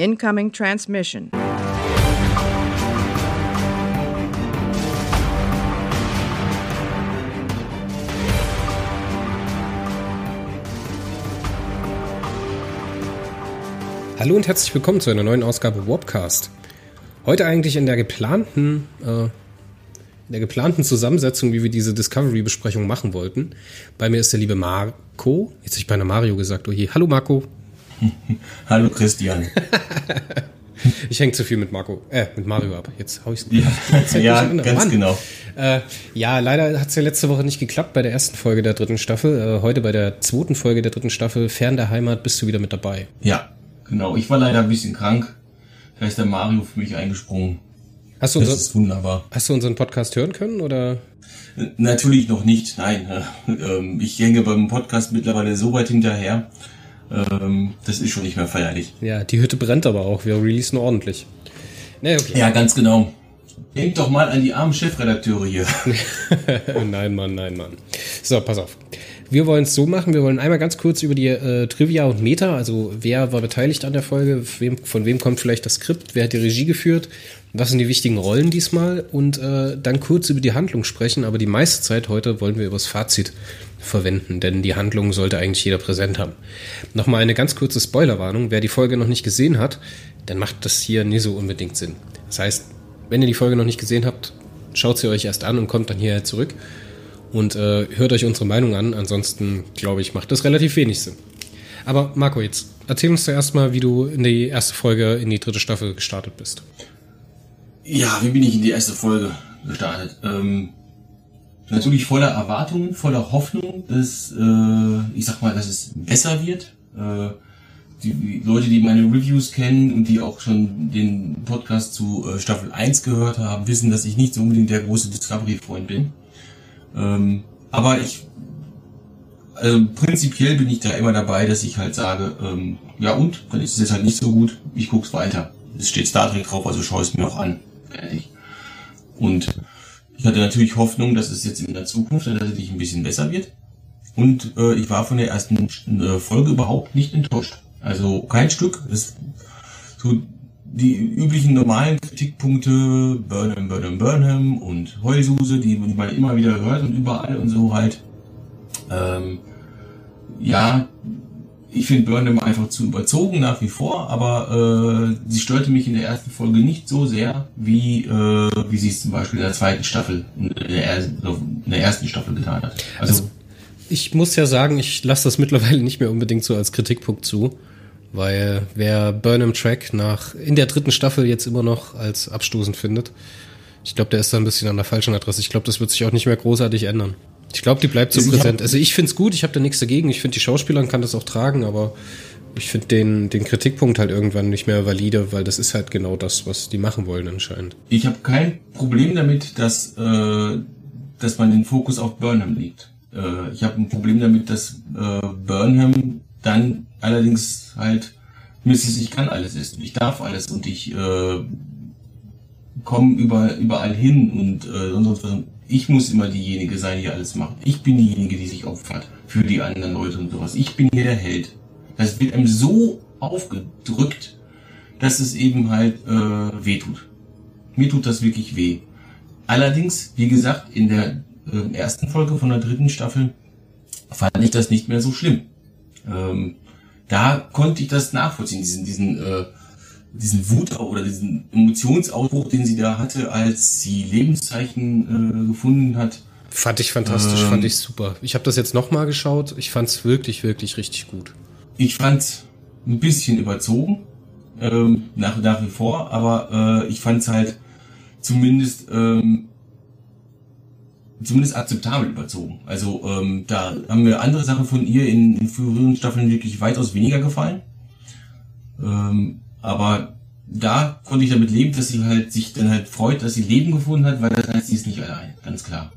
Incoming transmission. Hallo und herzlich willkommen zu einer neuen Ausgabe Warpcast. Heute eigentlich in der geplanten, äh, in der geplanten Zusammensetzung, wie wir diese Discovery-Besprechung machen wollten. Bei mir ist der liebe Marco. Jetzt habe ich beinahe Mario gesagt. Oh je. Hallo Marco. Hallo Christian. ich hänge zu viel mit Marco, äh, mit Mario ab. Jetzt hau ich's. Ja, ja ganz Mann. genau. Äh, ja, leider hat es ja letzte Woche nicht geklappt bei der ersten Folge der dritten Staffel. Äh, heute bei der zweiten Folge der dritten Staffel, Fern der Heimat, bist du wieder mit dabei. Ja, genau. Ich war leider ein bisschen krank. Da ist der Mario für mich eingesprungen. Hast du, das unser, ist wunderbar. hast du unseren Podcast hören können oder? Natürlich noch nicht, nein. Ähm, ich hänge beim Podcast mittlerweile so weit hinterher, ähm, das ist schon nicht mehr feierlich. Ja, die Hütte brennt aber auch. Wir releasen ordentlich. Nee, okay. Ja, ganz genau. Denk doch mal an die armen Chefredakteure hier. nein, Mann, nein, Mann. So, pass auf. Wir wollen es so machen, wir wollen einmal ganz kurz über die äh, Trivia und Meta, also wer war beteiligt an der Folge, wem, von wem kommt vielleicht das Skript, wer hat die Regie geführt, was sind die wichtigen Rollen diesmal und äh, dann kurz über die Handlung sprechen, aber die meiste Zeit heute wollen wir über das Fazit verwenden, denn die Handlung sollte eigentlich jeder präsent haben. Nochmal eine ganz kurze Spoilerwarnung, wer die Folge noch nicht gesehen hat, dann macht das hier nie so unbedingt Sinn. Das heißt, wenn ihr die Folge noch nicht gesehen habt, schaut sie euch erst an und kommt dann hierher zurück und äh, hört euch unsere Meinung an. Ansonsten, glaube ich, macht das relativ wenig Sinn. Aber Marco, jetzt erzähl uns zuerst mal, wie du in die erste Folge in die dritte Staffel gestartet bist. Ja, wie bin ich in die erste Folge gestartet? Ähm, natürlich voller Erwartungen, voller Hoffnung, dass, äh, ich sag mal, dass es besser wird. Äh, die, Leute, die meine Reviews kennen und die auch schon den Podcast zu äh, Staffel 1 gehört haben, wissen, dass ich nicht so unbedingt der große Discovery-Freund bin. Ähm, aber ich, also prinzipiell bin ich da immer dabei, dass ich halt sage, ähm, ja und, dann ist es jetzt halt nicht so gut, ich guck's weiter. Es steht Star Trek drauf, also schau es mir auch an. Und ich hatte natürlich Hoffnung, dass es jetzt in der Zukunft tatsächlich ein bisschen besser wird. Und äh, ich war von der ersten äh, Folge überhaupt nicht enttäuscht. Also kein Stück. Es, so die üblichen normalen Kritikpunkte, Burnham, Burnham, Burnham und Heulsuse, die, man immer wieder hört und überall und so halt. Ähm, ja, ich finde Burnham einfach zu überzogen nach wie vor, aber äh, sie störte mich in der ersten Folge nicht so sehr, wie, äh, wie sie es zum Beispiel in der zweiten Staffel, in der, in der ersten Staffel getan hat. Also, also ich muss ja sagen, ich lasse das mittlerweile nicht mehr unbedingt so als Kritikpunkt zu. Weil wer Burnham Track nach in der dritten Staffel jetzt immer noch als abstoßend findet, ich glaube, der ist da ein bisschen an der falschen Adresse. Ich glaube, das wird sich auch nicht mehr großartig ändern. Ich glaube, die bleibt so präsent. Also ich finde es gut, ich habe da nichts dagegen. Ich finde, die Schauspielerin kann das auch tragen, aber ich finde den, den Kritikpunkt halt irgendwann nicht mehr valide, weil das ist halt genau das, was die machen wollen anscheinend. Ich habe kein Problem damit, dass, äh, dass man den Fokus auf Burnham legt. Äh, ich habe ein Problem damit, dass äh, Burnham dann allerdings halt Mrs. Ich kann alles essen, ich darf alles und ich äh, komme über, überall hin und äh, sonst was. Ich muss immer diejenige sein, die alles macht. Ich bin diejenige, die sich opfert für die anderen Leute und sowas. Ich bin hier der Held. Das wird einem so aufgedrückt, dass es eben halt äh, weh tut. Mir tut das wirklich weh. Allerdings, wie gesagt, in der äh, ersten Folge von der dritten Staffel fand ich das nicht mehr so schlimm. Ähm, da konnte ich das nachvollziehen, diesen, diesen, äh, diesen Wut oder diesen Emotionsausbruch, den sie da hatte, als sie Lebenszeichen äh, gefunden hat. Fand ich fantastisch, ähm, fand ich super. Ich habe das jetzt nochmal geschaut. Ich fand es wirklich, wirklich richtig gut. Ich fand ein bisschen überzogen, ähm, nach, nach wie vor, aber äh, ich fand es halt zumindest ähm, zumindest akzeptabel überzogen. Also ähm, da haben mir andere Sachen von ihr in, in früheren Staffeln wirklich weitaus weniger gefallen. Ähm, aber da konnte ich damit leben, dass sie halt sich dann halt freut, dass sie Leben gefunden hat, weil das heißt, sie ist nicht allein, ganz klar.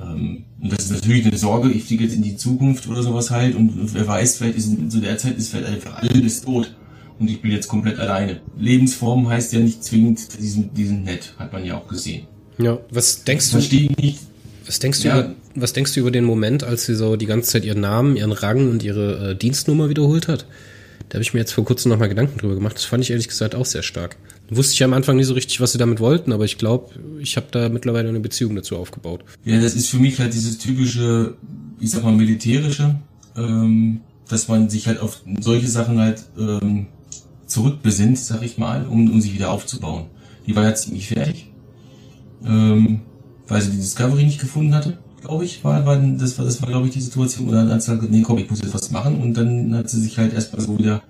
Ähm, und das ist natürlich eine Sorge, ich fliege jetzt in die Zukunft oder sowas halt und wer weiß, vielleicht ist zu der Zeit ist vielleicht einfach alles tot und ich bin jetzt komplett alleine. Lebensform heißt ja nicht zwingend, diesen, diesen nett, hat man ja auch gesehen. Ja, was denkst du? Verstehe ich nicht, was denkst du, ja. über, was denkst du über den Moment, als sie so die ganze Zeit ihren Namen, ihren Rang und ihre äh, Dienstnummer wiederholt hat? Da habe ich mir jetzt vor kurzem nochmal Gedanken drüber gemacht. Das fand ich ehrlich gesagt auch sehr stark. Wusste ich am Anfang nicht so richtig, was sie damit wollten, aber ich glaube, ich habe da mittlerweile eine Beziehung dazu aufgebaut. Ja, das ist für mich halt dieses typische, ich sag mal, militärische, ähm, dass man sich halt auf solche Sachen halt ähm, zurückbesinnt, sag ich mal, um, um sich wieder aufzubauen. Die war ja ziemlich fertig, ähm, weil sie die Discovery nicht gefunden hatte, glaube ich, war, war das war das war glaube ich die Situation. Und dann hat sie halt gesagt, nee, komm, ich muss jetzt was machen und dann hat sie sich halt erstmal so wieder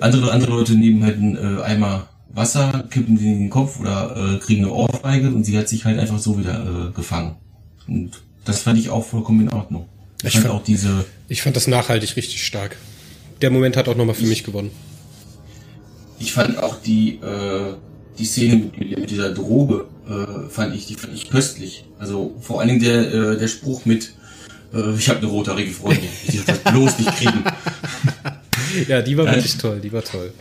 andere andere Leute nehmen halt einen äh, Eimer Wasser, kippen sie in den Kopf oder äh, kriegen eine Ohrfeige und sie hat sich halt einfach so wieder äh, gefangen. Und das fand ich auch vollkommen in Ordnung. Ich, ich fand auch diese. Ich fand das nachhaltig richtig stark. Der Moment hat auch nochmal für ich, mich gewonnen. Ich fand auch die, äh, die Szene mit, mit dieser Droge, äh, fand ich, die fand ich köstlich. Also vor allen Dingen der, äh, der Spruch mit, äh, ich habe eine rothaarige Freundin, ich das bloß nicht kriegen. ja, die war wirklich toll, die war toll.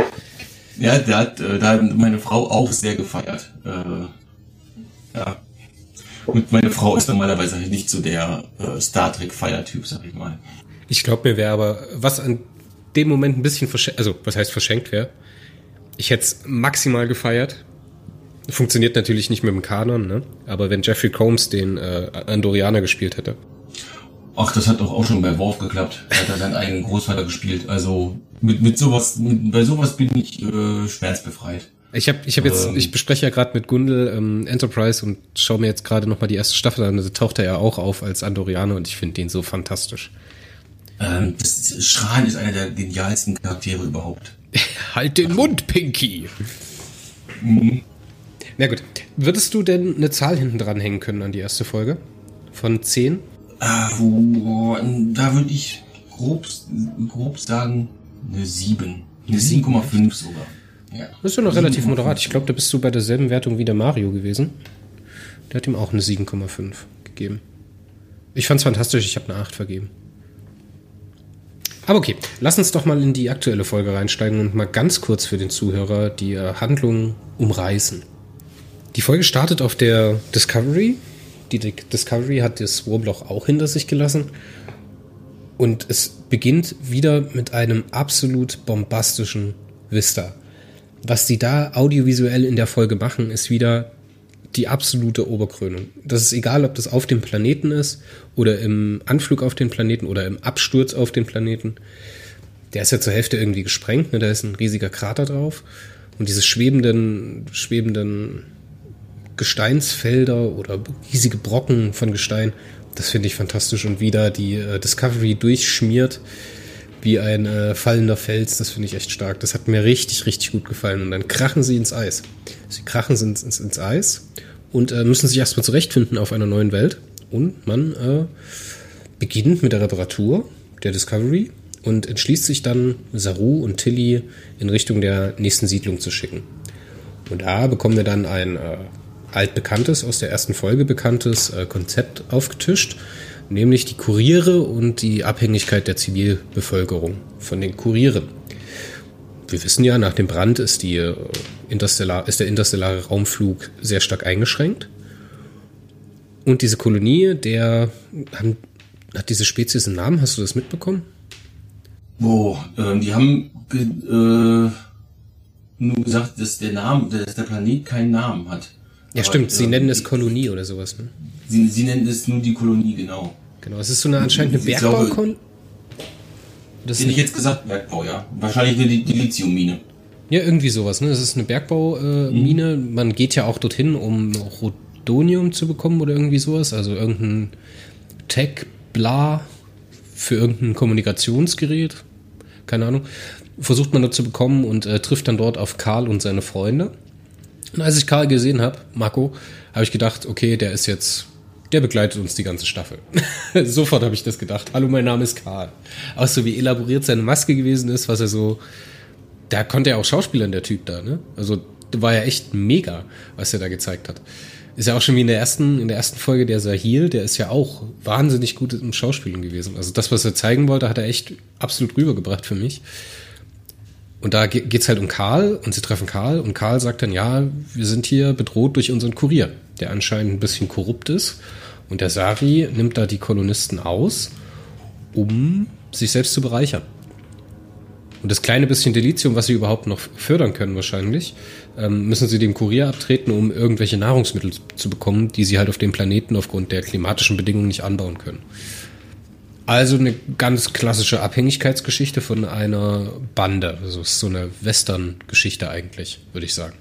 Ja, da hat, äh, da hat meine Frau auch sehr gefeiert. Äh, ja. Und meine Frau ist normalerweise nicht so der äh, Star Trek Feiertyp, sag ich mal. Ich glaube mir wäre aber, was an dem Moment ein bisschen verschenkt, also was heißt verschenkt wäre, ich hätte es maximal gefeiert. Funktioniert natürlich nicht mit dem Kanon, ne? Aber wenn Jeffrey Combs den äh, Andorianer gespielt hätte. Ach, das hat doch auch schon bei Worf geklappt. Da hat er seinen eigenen Großvater gespielt. Also mit, mit sowas, mit, bei sowas bin ich äh, schmerzbefreit. Ich habe ich hab jetzt, ähm, ich bespreche ja gerade mit Gundel ähm, Enterprise und schaue mir jetzt gerade nochmal die erste Staffel an. Da taucht er ja auch auf als Andorianer und ich finde den so fantastisch. Ähm, das Schran ist einer der genialsten Charaktere überhaupt. halt den Mund, Pinky! Mhm. Na gut. Würdest du denn eine Zahl hinten dran hängen können an die erste Folge? Von 10? Ah, da würde ich grob, grob sagen, eine 7. Eine 7,5 sogar. Ja. Das ist ja noch relativ moderat. Ich glaube, da bist du bei derselben Wertung wie der Mario gewesen. Der hat ihm auch eine 7,5 gegeben. Ich fand's fantastisch, ich habe eine 8 vergeben. Aber okay, lass uns doch mal in die aktuelle Folge reinsteigen und mal ganz kurz für den Zuhörer die äh, Handlung umreißen. Die Folge startet auf der Discovery die Discovery hat das Wurmloch auch hinter sich gelassen. Und es beginnt wieder mit einem absolut bombastischen Vista. Was die da audiovisuell in der Folge machen, ist wieder die absolute Oberkrönung. Das ist egal, ob das auf dem Planeten ist oder im Anflug auf den Planeten oder im Absturz auf den Planeten. Der ist ja zur Hälfte irgendwie gesprengt, ne? da ist ein riesiger Krater drauf. Und diese schwebenden, schwebenden Gesteinsfelder oder riesige Brocken von Gestein. Das finde ich fantastisch. Und wieder die äh, Discovery durchschmiert wie ein äh, fallender Fels. Das finde ich echt stark. Das hat mir richtig, richtig gut gefallen. Und dann krachen sie ins Eis. Sie krachen ins, ins, ins Eis und äh, müssen sich erstmal zurechtfinden auf einer neuen Welt. Und man äh, beginnt mit der Reparatur der Discovery und entschließt sich dann, Saru und Tilly in Richtung der nächsten Siedlung zu schicken. Und da bekommen wir dann ein äh, altbekanntes, aus der ersten Folge bekanntes äh, Konzept aufgetischt, nämlich die Kuriere und die Abhängigkeit der Zivilbevölkerung von den Kurieren. Wir wissen ja, nach dem Brand ist, die, äh, Interstellar, ist der interstellare Raumflug sehr stark eingeschränkt. Und diese Kolonie, der haben, hat diese Spezies einen Namen, hast du das mitbekommen? Wo, äh, die haben äh, nur gesagt, dass der Name, dass der Planet keinen Namen hat. Ja, Aber, stimmt. Sie äh, nennen es Kolonie oder sowas. Ne? Sie, sie nennen es nur die Kolonie, genau. Genau, es ist so eine anscheinend eine Bergbaukolonie. Das hätte ich jetzt gesagt, Bergbau, ja. Wahrscheinlich eine Lithiummine. Ja, irgendwie sowas. Ne? Das ist eine Bergbaumine. Äh, mhm. Man geht ja auch dorthin, um Rodonium zu bekommen oder irgendwie sowas. Also irgendein Tech-Bla für irgendein Kommunikationsgerät. Keine Ahnung. Versucht man dort zu bekommen und äh, trifft dann dort auf Karl und seine Freunde. Und als ich Karl gesehen habe, Marco, habe ich gedacht, okay, der ist jetzt, der begleitet uns die ganze Staffel. Sofort habe ich das gedacht. Hallo, mein Name ist Karl. Auch so wie elaboriert seine Maske gewesen ist, was er so, da konnte er auch Schauspielern, der Typ da, ne? Also war ja echt mega, was er da gezeigt hat. Ist ja auch schon wie in der ersten, in der ersten Folge der Sahil, der ist ja auch wahnsinnig gut im Schauspielen gewesen. Also das, was er zeigen wollte, hat er echt absolut rübergebracht für mich. Und da geht es halt um Karl und sie treffen Karl und Karl sagt dann, ja, wir sind hier bedroht durch unseren Kurier, der anscheinend ein bisschen korrupt ist. Und der Sari nimmt da die Kolonisten aus, um sich selbst zu bereichern. Und das kleine bisschen Delizium, was sie überhaupt noch fördern können wahrscheinlich, ähm, müssen sie dem Kurier abtreten, um irgendwelche Nahrungsmittel zu bekommen, die sie halt auf dem Planeten aufgrund der klimatischen Bedingungen nicht anbauen können. Also eine ganz klassische Abhängigkeitsgeschichte von einer Bande. Also so eine Western-Geschichte eigentlich, würde ich sagen.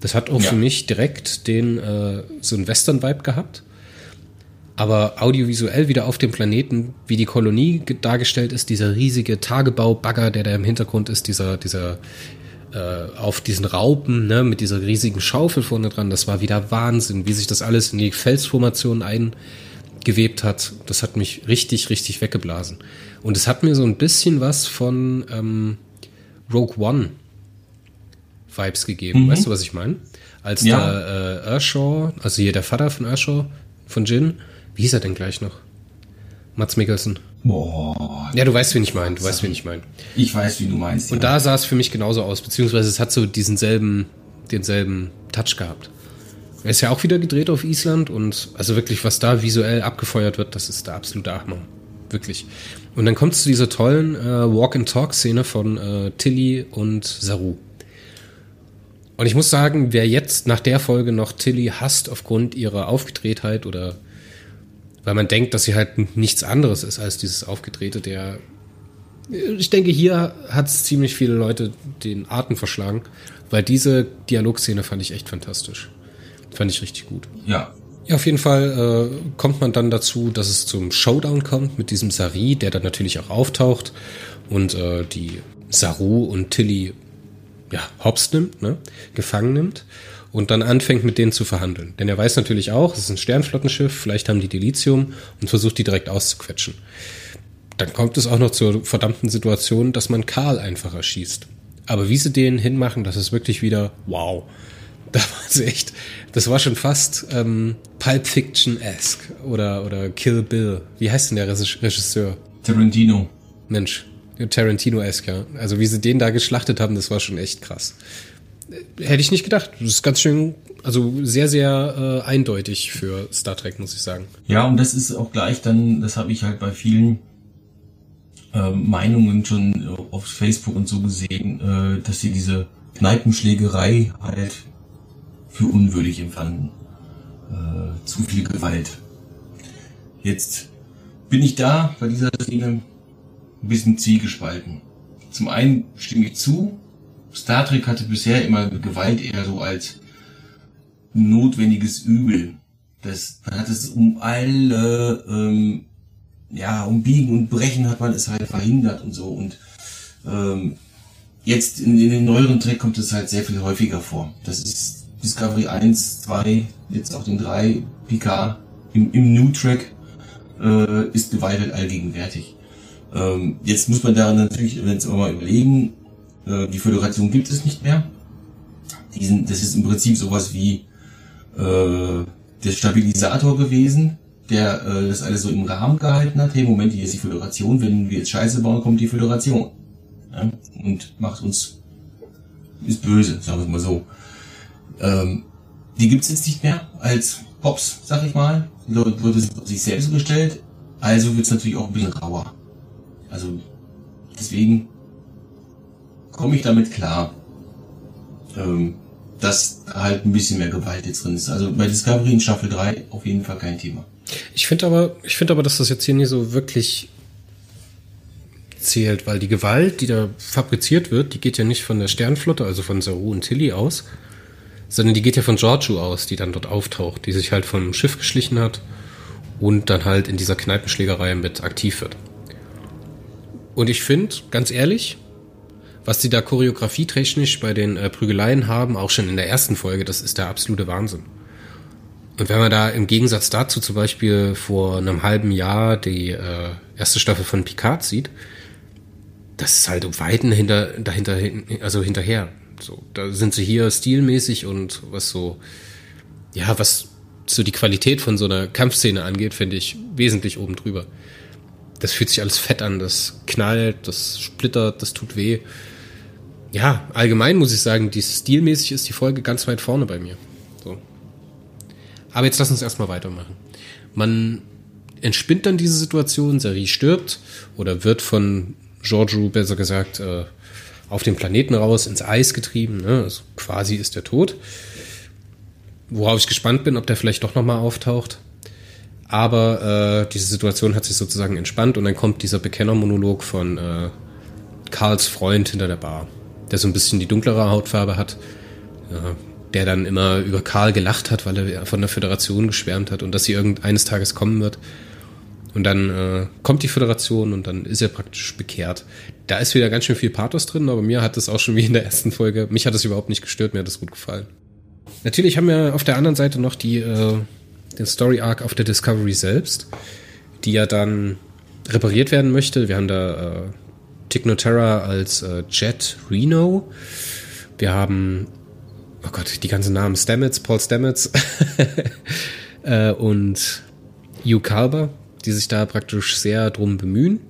Das hat auch ja. für mich direkt den äh, so einen Western-Vibe gehabt. Aber audiovisuell wieder auf dem Planeten, wie die Kolonie dargestellt ist, dieser riesige Tagebau-Bagger, der da im Hintergrund ist, dieser, dieser äh, auf diesen Raupen, ne, mit dieser riesigen Schaufel vorne dran, das war wieder Wahnsinn, wie sich das alles in die Felsformation eingewebt hat. Das hat mich richtig, richtig weggeblasen. Und es hat mir so ein bisschen was von ähm, Rogue One Vibes gegeben. Mhm. Weißt du, was ich meine? Als ja. der äh, Ershaw, also hier der Vater von Ershaw, von Jin, wie hieß er denn gleich noch? Mats Mikkelsen. Boah. Ja, du weißt, wen ich meine. Du weißt, wen ich meine. Ich weiß, wie du meinst. Und ja. da sah es für mich genauso aus, beziehungsweise es hat so diesen selben, denselben Touch gehabt. Er ist ja auch wieder gedreht auf Island und also wirklich, was da visuell abgefeuert wird, das ist der absolute Hammer. Wirklich. Und dann kommt es zu dieser tollen äh, Walk-and-Talk-Szene von äh, Tilly und Saru. Und ich muss sagen, wer jetzt nach der Folge noch Tilly hasst aufgrund ihrer Aufgedrehtheit oder weil man denkt, dass sie halt nichts anderes ist als dieses Aufgedrehte, der ich denke, hier hat es ziemlich viele Leute den Atem verschlagen, weil diese Dialogszene fand ich echt fantastisch. Fand ich richtig gut. Ja. Ja, auf jeden Fall äh, kommt man dann dazu, dass es zum Showdown kommt mit diesem Sari, der dann natürlich auch auftaucht und äh, die Saru und Tilly ja, hops nimmt, ne, gefangen nimmt und dann anfängt mit denen zu verhandeln. Denn er weiß natürlich auch, es ist ein Sternflottenschiff, vielleicht haben die Delizium und versucht die direkt auszuquetschen. Dann kommt es auch noch zur verdammten Situation, dass man Karl einfach erschießt. Aber wie sie den hinmachen, das ist wirklich wieder wow. Da war sie echt, das war schon fast ähm, Pulp Fiction-esque oder, oder Kill Bill. Wie heißt denn der Regisseur? Tarantino. Mensch, Tarantino-esque, ja. Also wie sie den da geschlachtet haben, das war schon echt krass. Hätte ich nicht gedacht. Das ist ganz schön, also sehr, sehr äh, eindeutig für Star Trek, muss ich sagen. Ja, und das ist auch gleich dann, das habe ich halt bei vielen äh, Meinungen schon auf Facebook und so gesehen, äh, dass sie diese Kneipenschlägerei halt für unwürdig empfanden. Äh, zu viel Gewalt. Jetzt bin ich da bei dieser Szene ein bisschen zielgespalten. Zum einen stimme ich zu, Star Trek hatte bisher immer Gewalt eher so als notwendiges Übel. Das, man hat es um alle, ähm, ja, um Biegen und Brechen hat man es halt verhindert und so. Und ähm, jetzt in, in den neueren Trek kommt es halt sehr viel häufiger vor. Das ist Discovery 1, 2, jetzt auch den 3, Picard. Im, im New Track äh, ist Gewalt allgegenwärtig. Ähm, jetzt muss man da natürlich, wenn es mal überlegen, äh, die Föderation gibt es nicht mehr. Diesen, das ist im Prinzip sowas wie äh, der Stabilisator gewesen, der äh, das alles so im Rahmen gehalten hat. Hey, Moment, hier ist die Föderation. Wenn wir jetzt Scheiße bauen, kommt die Föderation. Ja? Und macht uns, ist böse, sagen wir mal so. Ähm, die gibt's jetzt nicht mehr als Pops, sag ich mal. Die Leute wurde sich selbst gestellt. Also wird's natürlich auch ein bisschen rauer. Also deswegen komme ich damit klar, ähm, dass halt ein bisschen mehr Gewalt jetzt drin ist. Also bei Discovery in Staffel 3 auf jeden Fall kein Thema. Ich finde aber, ich finde aber, dass das jetzt hier nicht so wirklich zählt, weil die Gewalt, die da fabriziert wird, die geht ja nicht von der Sternflotte, also von Saru und Tilly aus, sondern die geht ja von Giorgio aus, die dann dort auftaucht, die sich halt vom Schiff geschlichen hat und dann halt in dieser Kneipenschlägerei mit aktiv wird. Und ich finde, ganz ehrlich, was die da choreografietechnisch bei den äh, Prügeleien haben, auch schon in der ersten Folge, das ist der absolute Wahnsinn. Und wenn man da im Gegensatz dazu zum Beispiel vor einem halben Jahr die äh, erste Staffel von Picard sieht, das ist halt um Weiten hinter, dahinter, also hinterher. So, da sind sie hier stilmäßig und was so, ja, was so die Qualität von so einer Kampfszene angeht, finde ich wesentlich oben drüber. Das fühlt sich alles fett an, das knallt, das splittert, das tut weh ja, allgemein muss ich sagen, die stilmäßig ist die Folge ganz weit vorne bei mir. So. Aber jetzt lass uns erstmal weitermachen. Man entspinnt dann diese Situation, Sari stirbt oder wird von Giorgio, besser gesagt, äh, auf den Planeten raus, ins Eis getrieben. Ne? Also quasi ist er tot. Worauf ich gespannt bin, ob der vielleicht doch nochmal auftaucht. Aber äh, diese Situation hat sich sozusagen entspannt und dann kommt dieser Bekennermonolog von äh, Karls Freund hinter der Bar, der so ein bisschen die dunklere Hautfarbe hat, ja, der dann immer über Karl gelacht hat, weil er von der Föderation geschwärmt hat und dass sie irgendeines Tages kommen wird. Und dann äh, kommt die Föderation und dann ist er praktisch bekehrt. Da ist wieder ganz schön viel Pathos drin, aber mir hat das auch schon wie in der ersten Folge, mich hat das überhaupt nicht gestört, mir hat das gut gefallen. Natürlich haben wir auf der anderen Seite noch die, äh, den Story Arc auf der Discovery selbst, die ja dann repariert werden möchte. Wir haben da äh, Tignoterra als äh, Jet Reno. Wir haben, oh Gott, die ganzen Namen, Stamets, Paul Stamets äh, und Hugh Calber, die sich da praktisch sehr drum bemühen.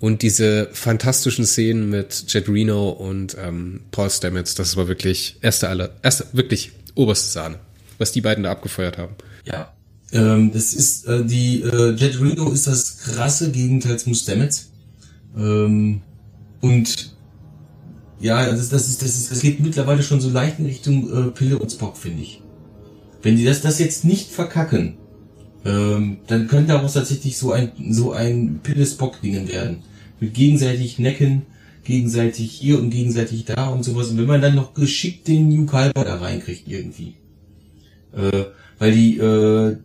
Und diese fantastischen Szenen mit Jet Reno und ähm, Paul Stamets, das war wirklich erste aller, erste, wirklich oberste Sahne, was die beiden da abgefeuert haben. Ja. Ähm, das ist äh, die äh, Jet Reno ist das krasse Gegenteil zum Stamets. Ähm, und ja, das, das, ist, das, ist, das geht mittlerweile schon so leicht in Richtung äh, Pille und Spock, finde ich. Wenn die das, das jetzt nicht verkacken, ähm, dann könnte daraus tatsächlich so ein, so ein Pille-Spock-Dingen werden. Mit gegenseitig Necken, gegenseitig hier und gegenseitig da und sowas. Und wenn man dann noch geschickt den New Calber da reinkriegt irgendwie. Äh, weil die, äh,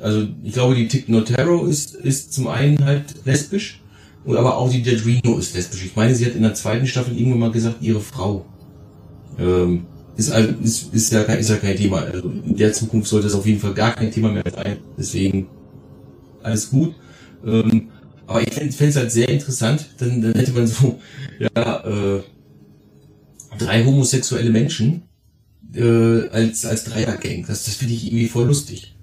also ich glaube, die Tick Notaro ist, ist zum einen halt lesbisch, und aber auch die Reno ist lesbisch. Ich meine, sie hat in der zweiten Staffel irgendwann mal gesagt, ihre Frau. Ähm, ist, ist, ist, ja, ist ja kein Thema. Also in der Zukunft sollte es auf jeden Fall gar kein Thema mehr sein. Deswegen alles gut. Ähm, aber ich fände es halt sehr interessant, dann, dann hätte man so, ja, äh, drei homosexuelle Menschen äh, als, als Dreiergang. Das, das finde ich irgendwie voll lustig.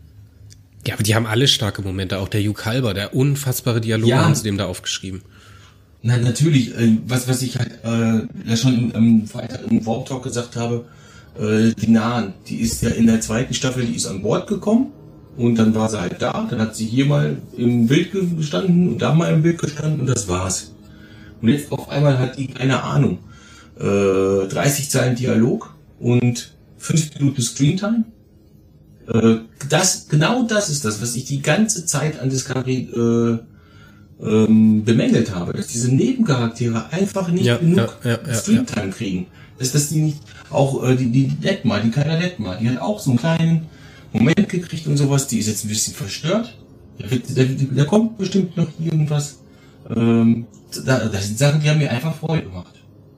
Ja, aber die haben alle starke Momente. Auch der Hugh Halber, der unfassbare Dialog ja. haben sie dem da aufgeschrieben. Na, natürlich. Äh, was, was ich halt äh, ja schon im, im Warp Talk gesagt habe, äh, die Nahen, die ist ja in der zweiten Staffel, die ist an Bord gekommen und dann war sie halt da. Dann hat sie hier mal im Bild gestanden und da mal im Bild gestanden und das war's. Und jetzt auf einmal hat die keine Ahnung. Äh, 30 Zeilen Dialog und 5 Minuten Screentime äh, das, genau das ist das, was ich die ganze Zeit an Discovery äh, ähm, bemängelt habe, dass diese Nebencharaktere einfach nicht ja, genug ja, ja, Screentime kriegen. Dass, dass die nicht, auch äh, die, die Detmar, die Kyla Detmar, die hat auch so einen kleinen Moment gekriegt und sowas, die ist jetzt ein bisschen verstört. Da, da, da kommt bestimmt noch irgendwas. Ähm, da, das sind Sachen, die haben mir einfach Freude gemacht.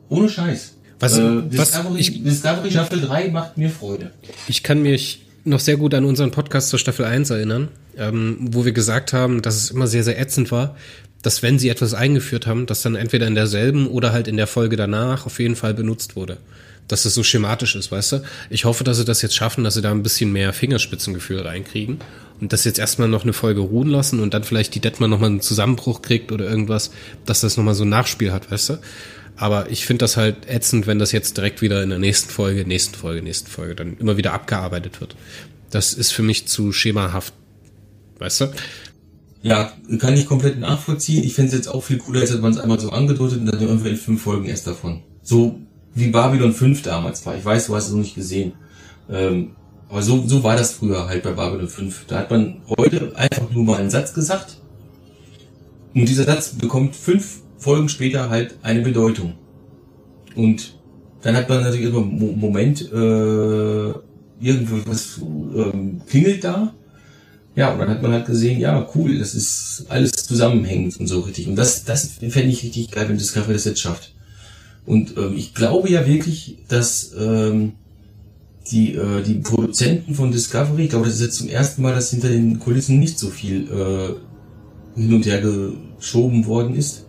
Ohne Scheiß. Was, äh, Discovery, ich, Discovery Staffel 3 macht mir Freude. Ich kann mich noch sehr gut an unseren Podcast zur Staffel 1 erinnern, ähm, wo wir gesagt haben, dass es immer sehr, sehr ätzend war, dass wenn sie etwas eingeführt haben, das dann entweder in derselben oder halt in der Folge danach auf jeden Fall benutzt wurde. Dass es so schematisch ist, weißt du? Ich hoffe, dass sie das jetzt schaffen, dass sie da ein bisschen mehr Fingerspitzengefühl reinkriegen und das jetzt erstmal noch eine Folge ruhen lassen und dann vielleicht die Detmar nochmal einen Zusammenbruch kriegt oder irgendwas, dass das nochmal so ein Nachspiel hat, weißt du? Aber ich finde das halt ätzend, wenn das jetzt direkt wieder in der nächsten Folge, nächsten Folge, nächsten Folge dann immer wieder abgearbeitet wird. Das ist für mich zu schemahaft. Weißt du? Ja, kann ich komplett nachvollziehen. Ich fände es jetzt auch viel cooler, als hätte man es einmal so angedeutet und dann in fünf Folgen erst davon. So wie Babylon 5 damals war. Ich weiß, du hast es noch nicht gesehen. Ähm, aber so, so war das früher halt bei Babylon 5. Da hat man heute einfach nur mal einen Satz gesagt. Und dieser Satz bekommt fünf Folgen später halt eine Bedeutung. Und dann hat man natürlich immer Moment, äh, irgendwas ähm, klingelt da. Ja, und dann hat man halt gesehen, ja, cool, das ist alles zusammenhängend und so richtig. Und das, das fände ich richtig geil, wenn Discovery das jetzt schafft. Und ähm, ich glaube ja wirklich, dass ähm, die, äh, die Produzenten von Discovery, ich glaube, das ist jetzt zum ersten Mal, dass hinter den Kulissen nicht so viel äh, hin und her geschoben worden ist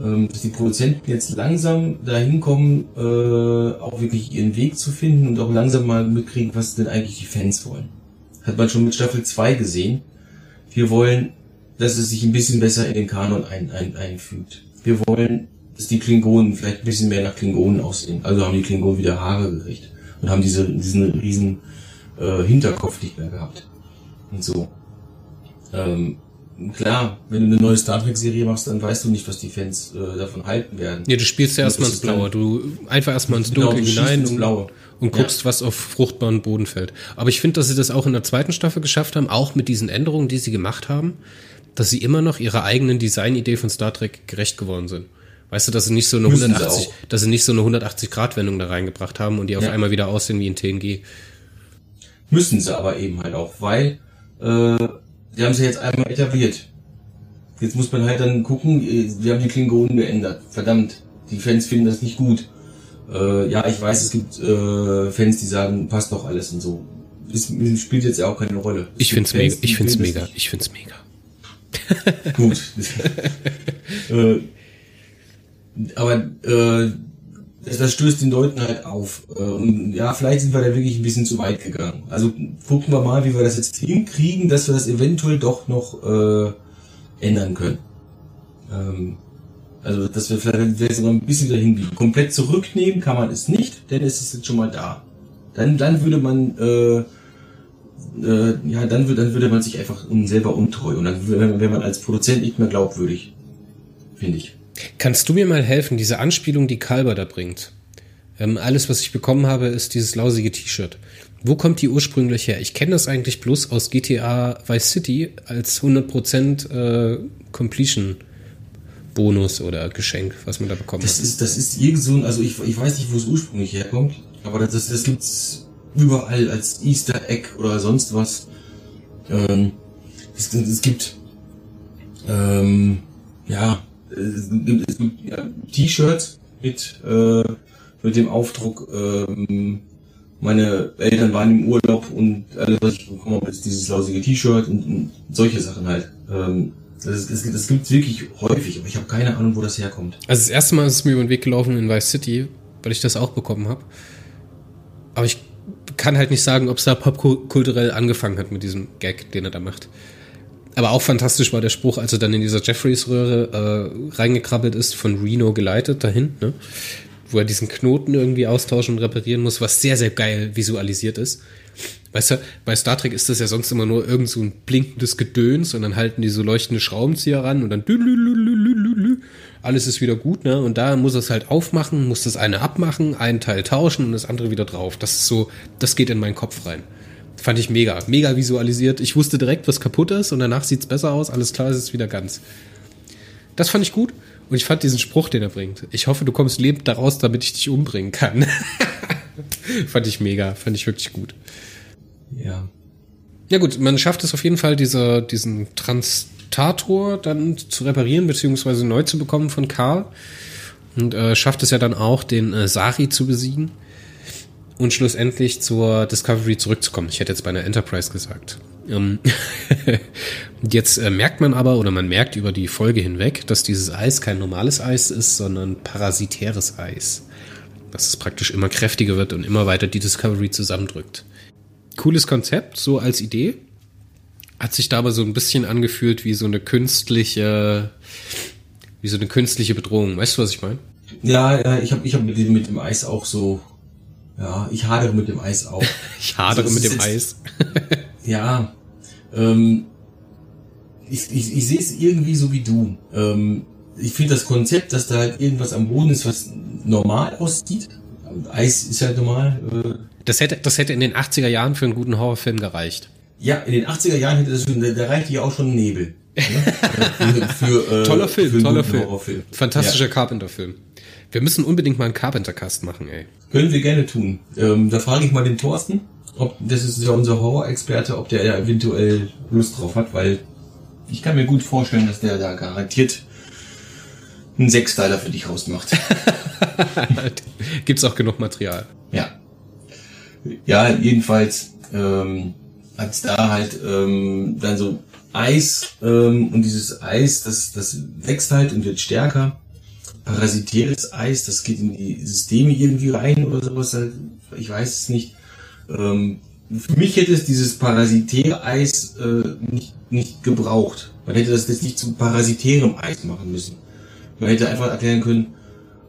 ähm, dass die Produzenten jetzt langsam dahin kommen, äh, auch wirklich ihren Weg zu finden und auch langsam mal mitkriegen, was denn eigentlich die Fans wollen. Hat man schon mit Staffel 2 gesehen. Wir wollen, dass es sich ein bisschen besser in den Kanon ein, ein, einfügt. Wir wollen, dass die Klingonen vielleicht ein bisschen mehr nach Klingonen aussehen. Also haben die Klingonen wieder Haare gekriegt und haben diese, diesen riesen äh, Hinterkopf nicht mehr gehabt. Und so. Ähm, klar, wenn du eine neue Star Trek-Serie machst, dann weißt du nicht, was die Fans äh, davon halten werden. Ja, du spielst ja erstmal ins Blaue. Du einfach erstmal ins Dunkel genau, hinein ins Blaue. Und, guckst, ja. was auf fruchtbaren Boden fällt. Aber ich finde, dass sie das auch in der zweiten Staffel geschafft haben, auch mit diesen Änderungen, die sie gemacht haben, dass sie immer noch ihrer eigenen Designidee von Star Trek gerecht geworden sind. Weißt du, dass sie nicht so eine Müssen 180, sie dass sie nicht so eine 180 Grad Wendung da reingebracht haben und die auf ja. einmal wieder aussehen wie ein TNG. Müssen sie aber eben halt auch, weil äh, die haben sie jetzt einmal etabliert. Jetzt muss man halt dann gucken, äh, wir haben die Klingonen geändert. Verdammt, die Fans finden das nicht gut. Äh, ja, ich weiß, es gibt äh, Fans, die sagen, passt doch alles und so. Das spielt jetzt ja auch keine Rolle. Es ich find's Fans, mega, ich find's mega, ich find's mega. gut. äh, aber äh, das stößt den Leuten halt auf. Äh, und ja, vielleicht sind wir da wirklich ein bisschen zu weit gegangen. Also gucken wir mal, wie wir das jetzt hinkriegen, dass wir das eventuell doch noch äh, ändern können. Ähm, also, dass wir vielleicht sogar ein bisschen dahin biegen. Komplett zurücknehmen kann man es nicht, denn es ist jetzt schon mal da. Dann, dann würde man, äh, äh, ja, dann, würde, dann würde man sich einfach selber untreu und dann wäre man als Produzent nicht mehr glaubwürdig. Finde ich. Kannst du mir mal helfen, diese Anspielung, die Kalber da bringt? Ähm, alles, was ich bekommen habe, ist dieses lausige T-Shirt. Wo kommt die ursprünglich her? Ich kenne das eigentlich bloß aus GTA Vice City als 100% äh, Completion Bonus oder Geschenk, was man da bekommt. Das ist, das ist irgend so ein, also ich, ich weiß nicht, wo es ursprünglich herkommt, aber das, das, das gibt's überall als Easter Egg oder sonst was. Ähm, es, es gibt, ähm, ja, es gibt, es gibt ja, T-Shirts mit, äh, mit dem Aufdruck, ähm, meine Eltern waren im Urlaub und alles, was ich bekommen habe, ist dieses lausige T-Shirt und, und, solche Sachen halt. Ähm, das, das, das gibt wirklich häufig, aber ich habe keine Ahnung, wo das herkommt. Also das erste Mal ist es mir über den Weg gelaufen in Vice City, weil ich das auch bekommen habe. Aber ich kann halt nicht sagen, ob es da popkulturell angefangen hat mit diesem Gag, den er da macht. Aber auch fantastisch war der Spruch, als er dann in dieser Jeffreys-Röhre äh, reingekrabbelt ist, von Reno geleitet dahin, ne? wo er diesen Knoten irgendwie austauschen und reparieren muss, was sehr, sehr geil visualisiert ist. Weißt du, bei Star Trek ist das ja sonst immer nur irgend so ein blinkendes Gedöns und dann halten die so leuchtende Schraubenzieher ran und dann alles ist wieder gut, ne? Und da muss es halt aufmachen, muss das eine abmachen, einen Teil tauschen und das andere wieder drauf. Das ist so, das geht in meinen Kopf rein. Fand ich mega, mega visualisiert. Ich wusste direkt, was kaputt ist und danach sieht's besser aus. Alles klar, es ist wieder ganz. Das fand ich gut und ich fand diesen Spruch, den er bringt. Ich hoffe, du kommst lebend daraus, damit ich dich umbringen kann. fand ich mega, fand ich wirklich gut. Ja. Ja gut, man schafft es auf jeden Fall, diese, diesen Transtator dann zu reparieren beziehungsweise neu zu bekommen von Karl und äh, schafft es ja dann auch, den äh, Sari zu besiegen und schlussendlich zur Discovery zurückzukommen. Ich hätte jetzt bei einer Enterprise gesagt. Ähm, jetzt äh, merkt man aber oder man merkt über die Folge hinweg, dass dieses Eis kein normales Eis ist, sondern parasitäres Eis. Dass es praktisch immer kräftiger wird und immer weiter die Discovery zusammendrückt. Cooles Konzept, so als Idee. Hat sich dabei so ein bisschen angefühlt wie so eine künstliche, wie so eine künstliche Bedrohung. Weißt du, was ich meine? Ja, ja, ich habe ich hab mit, dem, mit dem Eis auch so ja, ich hadere mit dem Eis auch. ich hadere also, mit dem jetzt, Eis. ja, ähm, ich, ich, ich sehe es irgendwie so wie du. Ähm, ich finde das Konzept, dass da halt irgendwas am Boden ist, was normal aussieht. Eis ist halt normal. Äh, das hätte, das hätte in den 80er Jahren für einen guten Horrorfilm gereicht. Ja, in den 80er Jahren hätte das schon, da reicht ja auch schon Nebel. Ne? für, für, äh, toller Film, für toller Film. Fantastischer ja. Carpenter-Film. Wir müssen unbedingt mal einen Carpenter-Cast machen, ey. Können wir gerne tun. Ähm, da frage ich mal den Thorsten, ob das ist ja unser Horror-Experte, ob der ja eventuell Lust drauf hat, weil ich kann mir gut vorstellen, dass der da garantiert einen Sechsteiler für dich rausmacht. Gibt's auch genug Material. Ja. Ja, jedenfalls ähm, hat's da halt ähm, dann so Eis ähm, und dieses Eis, das, das wächst halt und wird stärker parasitäres Eis, das geht in die Systeme irgendwie rein oder sowas, halt, ich weiß es nicht. Ähm, für mich hätte es dieses parasitäre Eis äh, nicht, nicht gebraucht. Man hätte das jetzt nicht zum parasitärem Eis machen müssen. Man hätte einfach erklären können,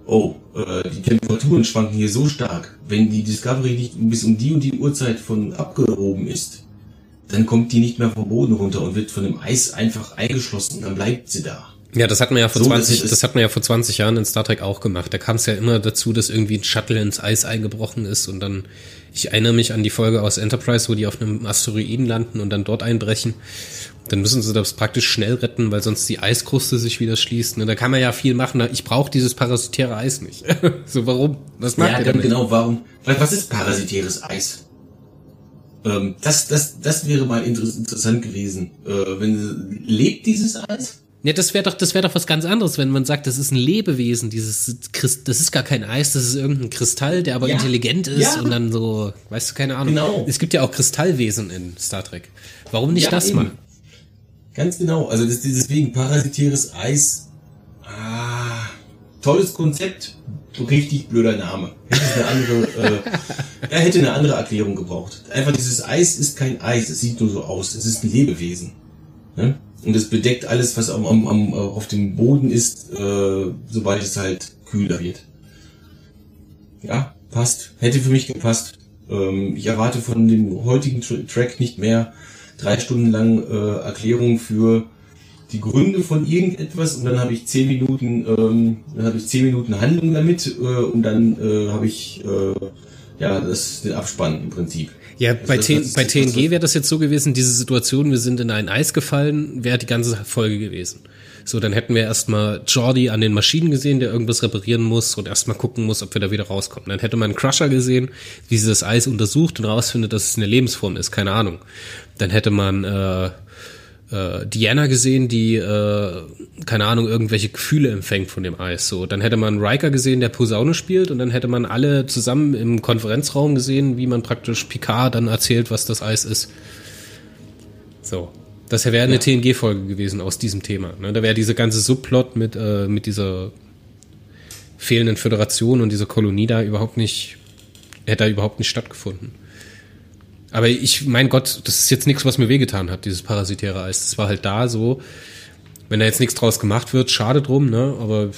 oh, äh, die Temperaturen schwanken hier so stark, wenn die Discovery nicht bis um die und die Uhrzeit von abgehoben ist, dann kommt die nicht mehr vom Boden runter und wird von dem Eis einfach eingeschlossen dann bleibt sie da. Ja, das hat man ja vor So, 20, das ist- das hat man ja vor 20 Jahren in Star Trek auch gemacht. Da kam es ja immer dazu, dass irgendwie ein Shuttle ins Eis eingebrochen ist und dann, ich erinnere mich an die Folge aus Enterprise, wo die auf einem Asteroiden landen und dann dort einbrechen. Dann müssen sie das praktisch schnell retten, weil sonst die Eiskruste sich wieder schließt. Ne? Da kann man ja viel machen. Ich brauche dieses parasitäre Eis nicht. so, warum? Was macht ja, ihr dann damit? genau, warum? Was was ist parasitäres Eis? Ähm, das, das, das wäre mal inter interessant gewesen. Äh, wenn lebt dieses Eis? Ja, das wäre doch, das wäre doch was ganz anderes, wenn man sagt, das ist ein Lebewesen, dieses Christ, das ist gar kein Eis, das ist irgendein Kristall, der aber Ja. intelligent ist Ja. und dann so, weißt du, keine Ahnung. Genau. Es gibt ja auch Kristallwesen in Star Trek. Warum nicht Ja, das eben. mal? Ganz genau. Also das, deswegen parasitäres Eis. Ah, tolles Konzept. Richtig blöder Name. Hätte eine andere, äh, er hätte eine andere Erklärung gebraucht. Einfach dieses Eis ist kein Eis. Es sieht nur so aus. Es ist ein Lebewesen. Ne? Und es bedeckt alles, was am, am, am, äh, auf dem Boden ist, äh, sobald es halt kühler wird. Ja, passt. Hätte für mich gepasst. Ähm, ich erwarte von dem heutigen Tra Track nicht mehr drei Stunden lang äh, Erklärung für die Gründe von irgendetwas und dann habe ich zehn Minuten, ähm, dann habe ich zehn Minuten Handlung damit äh, und dann äh, habe ich äh, ja das den Abspann im Prinzip. Ja, Also bei, das- bei TNG wäre das jetzt so gewesen, diese Situation, wir sind in ein Eis gefallen, wäre die ganze Folge gewesen. So, dann hätten wir erstmal Jordi an den Maschinen gesehen, der irgendwas reparieren muss und erstmal gucken muss, ob wir da wieder rauskommen. Dann hätte man einen Crusher gesehen, wie sie das Eis untersucht und rausfindet, dass es eine Lebensform ist, keine Ahnung. Dann hätte man äh, äh, Diana gesehen, die, äh, keine Ahnung, irgendwelche Gefühle empfängt von dem Eis. So, dann hätte man Riker gesehen, der Posaune spielt, und dann hätte man alle zusammen im Konferenzraum gesehen, wie man praktisch Picard dann erzählt, was das Eis ist. So. Das wäre eine Ja. TNG-Folge gewesen aus diesem Thema. Ne? Da wäre diese ganze Subplot mit, äh, mit dieser fehlenden Föderation und dieser Kolonie da überhaupt nicht, hätte da überhaupt nicht stattgefunden. Aber ich, mein Gott, das ist jetzt nichts, was mir wehgetan hat, dieses parasitäre Eis. Das war halt da so. Wenn da jetzt nichts draus gemacht wird, schade drum, ne? Aber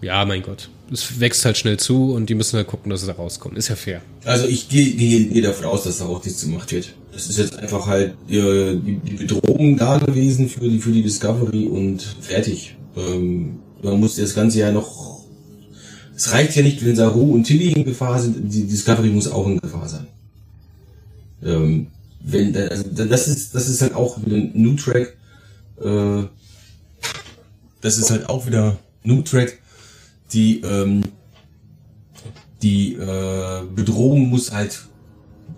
ja, mein Gott. Es wächst halt schnell zu und die müssen halt gucken, dass sie da rauskommen. Ist ja fair. Also ich gehe gehe gehe davon aus, dass da auch nichts gemacht wird. Das ist jetzt einfach halt äh, die, die Bedrohung da gewesen für die für die Discovery und fertig. Ähm, man muss das Ganze ja noch. Es reicht ja nicht, wenn Saru und Tilly in Gefahr sind. Die Discovery muss auch in Gefahr sein. Ähm, wenn da- also das ist das ist halt auch wieder ein New Track. Äh, das ist halt auch wieder New Track. Die ähm, die äh, Bedrohung muss halt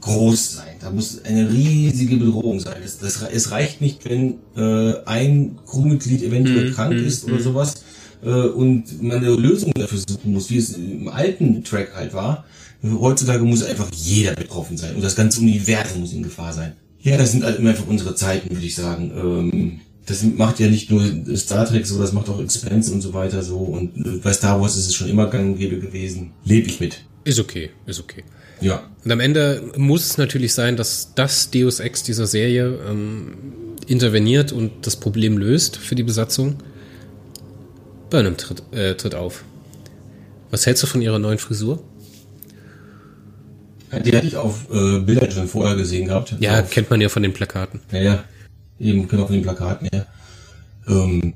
groß sein. Da muss eine riesige Bedrohung sein. Das, das, es reicht nicht, wenn äh, ein Crewmitglied eventuell Mhm, krank mhm, ist oder sowas äh, und man eine Lösung dafür suchen muss, wie es im alten Track halt war. Heutzutage muss einfach jeder betroffen sein und das ganze Universum muss in Gefahr sein. Ja, das sind halt immer einfach unsere Zeiten, würde ich sagen. Ähm, das macht ja nicht nur Star Trek so, das macht auch Expanse und so weiter so. Und äh, bei Star Wars ist es schon immer gang und gäbe gewesen. Lebe ich mit. Ist okay, ist okay. Ja. Und am Ende muss es natürlich sein, dass das Deus Ex dieser Serie ähm, interveniert und das Problem löst für die Besatzung. Burnham tritt, äh, tritt auf. Was hältst du von ihrer neuen Frisur? Die hatte ich auf äh, Bildern schon vorher gesehen gehabt. Ja, auf, kennt man ja von den Plakaten. ja, ja. Eben, genau von den Plakaten her. Ähm,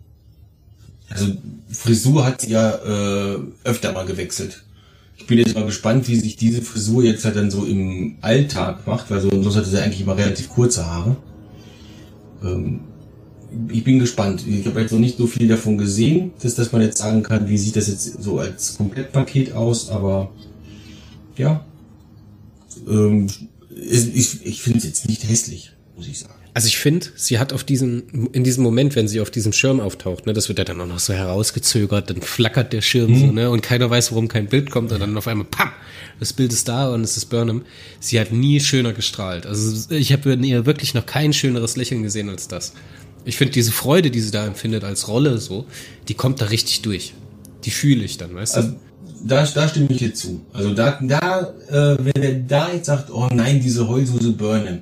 also Frisur hat sie ja äh, öfter mal gewechselt. Ich bin jetzt mal gespannt, wie sich diese Frisur jetzt halt dann so im Alltag macht, weil so, sonst hatte sie eigentlich immer relativ kurze Haare. Ähm, ich bin gespannt. Ich habe jetzt noch nicht so viel davon gesehen, dass, dass man jetzt sagen kann, wie sieht das jetzt so als Komplettpaket aus, aber ja. Ähm, ich ich finde es jetzt nicht hässlich, muss ich sagen. Also ich finde, sie hat auf diesen, in diesem Moment, wenn sie auf diesem Schirm auftaucht, ne, das wird ja dann auch noch so herausgezögert, dann flackert der Schirm so, ne, und keiner weiß, warum kein Bild kommt, und dann auf einmal, pam, das Bild ist da und es ist Burnham. Sie hat nie schöner gestrahlt. Also ich habe in ihr wirklich noch kein schöneres Lächeln gesehen als das. Ich finde diese Freude, die sie da empfindet als Rolle so, die kommt da richtig durch. Die fühle ich dann, weißt du? Da, da stimme ich dir zu. Also da, da, äh, wenn er da jetzt sagt, oh nein, diese Heulsuse Burnham,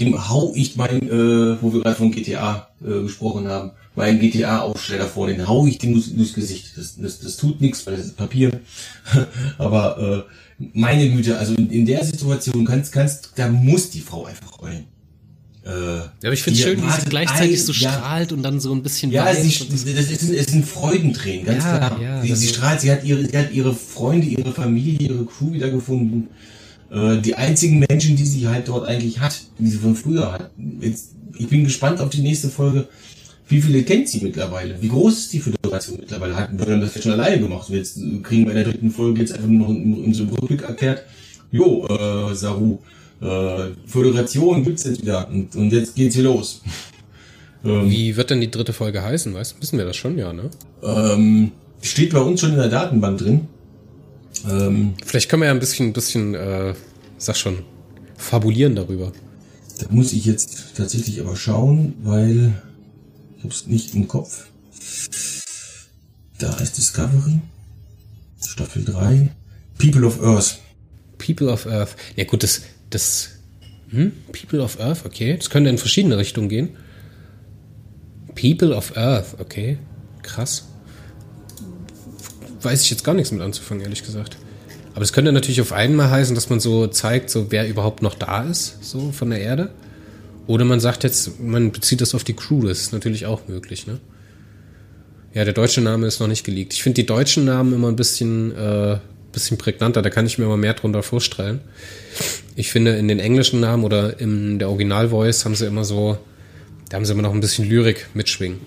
dem hau ich mein, äh, wo wir gerade von GTA äh, gesprochen haben, meinen GTA-Aufsteller vor, den hau ich dem durchs, durchs Gesicht. Das, das, das tut nichts, weil das ist Papier. Aber äh, meine Güte, also in, in der Situation kannst, kannst, da muss die Frau einfach heulen. Äh, ja, aber ich finde es schön, wie sie gleichzeitig ein, so strahlt und dann so ein bisschen Ja, sie, das ist, ein, ist ein Freudentränen, ganz ja, klar. Ja, sie, sie strahlt, sie hat, ihre, sie hat ihre Freunde, ihre Familie, ihre Crew wiedergefunden. Äh, die einzigen Menschen, die sie halt dort eigentlich hat, die sie von früher hat. Jetzt, ich bin gespannt auf die nächste Folge. Wie viele kennt sie mittlerweile? Wie groß ist die Föderation mittlerweile? Hatten wir das jetzt schon alleine gemacht? Jetzt kriegen wir in der dritten Folge jetzt einfach nur noch in, in so einem Rückblick erklärt. Jo, äh, Saru, äh, Föderation gibt's jetzt wieder und, und jetzt geht's hier los. ähm, Wie wird denn die dritte Folge heißen? Weißt, wissen wir das schon, ja, ne? Ähm, steht bei uns schon in der Datenbank drin. Ähm, Vielleicht können wir ja ein bisschen, bisschen, äh, sag schon, fabulieren darüber. Da muss ich jetzt tatsächlich aber schauen, weil ich hab's nicht im Kopf. Da ist Discovery. Staffel 3. People of Earth. People of Earth. Ja gut, das, das hm? People of Earth, okay. Das könnte in verschiedene Richtungen gehen. People of Earth, okay. Krass. Weiß ich jetzt gar nichts mit anzufangen, ehrlich gesagt. Aber es könnte natürlich auf einmal heißen, dass man so zeigt, so wer überhaupt noch da ist, so von der Erde. Oder man sagt jetzt, man bezieht das auf die Crew, das ist natürlich auch möglich, ne? Ja, der deutsche Name ist noch nicht geleakt. Ich finde die deutschen Namen immer ein bisschen, äh, bisschen prägnanter, da kann ich mir immer mehr drunter vorstellen. Ich finde, in den englischen Namen oder in der Original-Voice haben sie immer so, da haben sie immer noch ein bisschen Lyrik mitschwingen.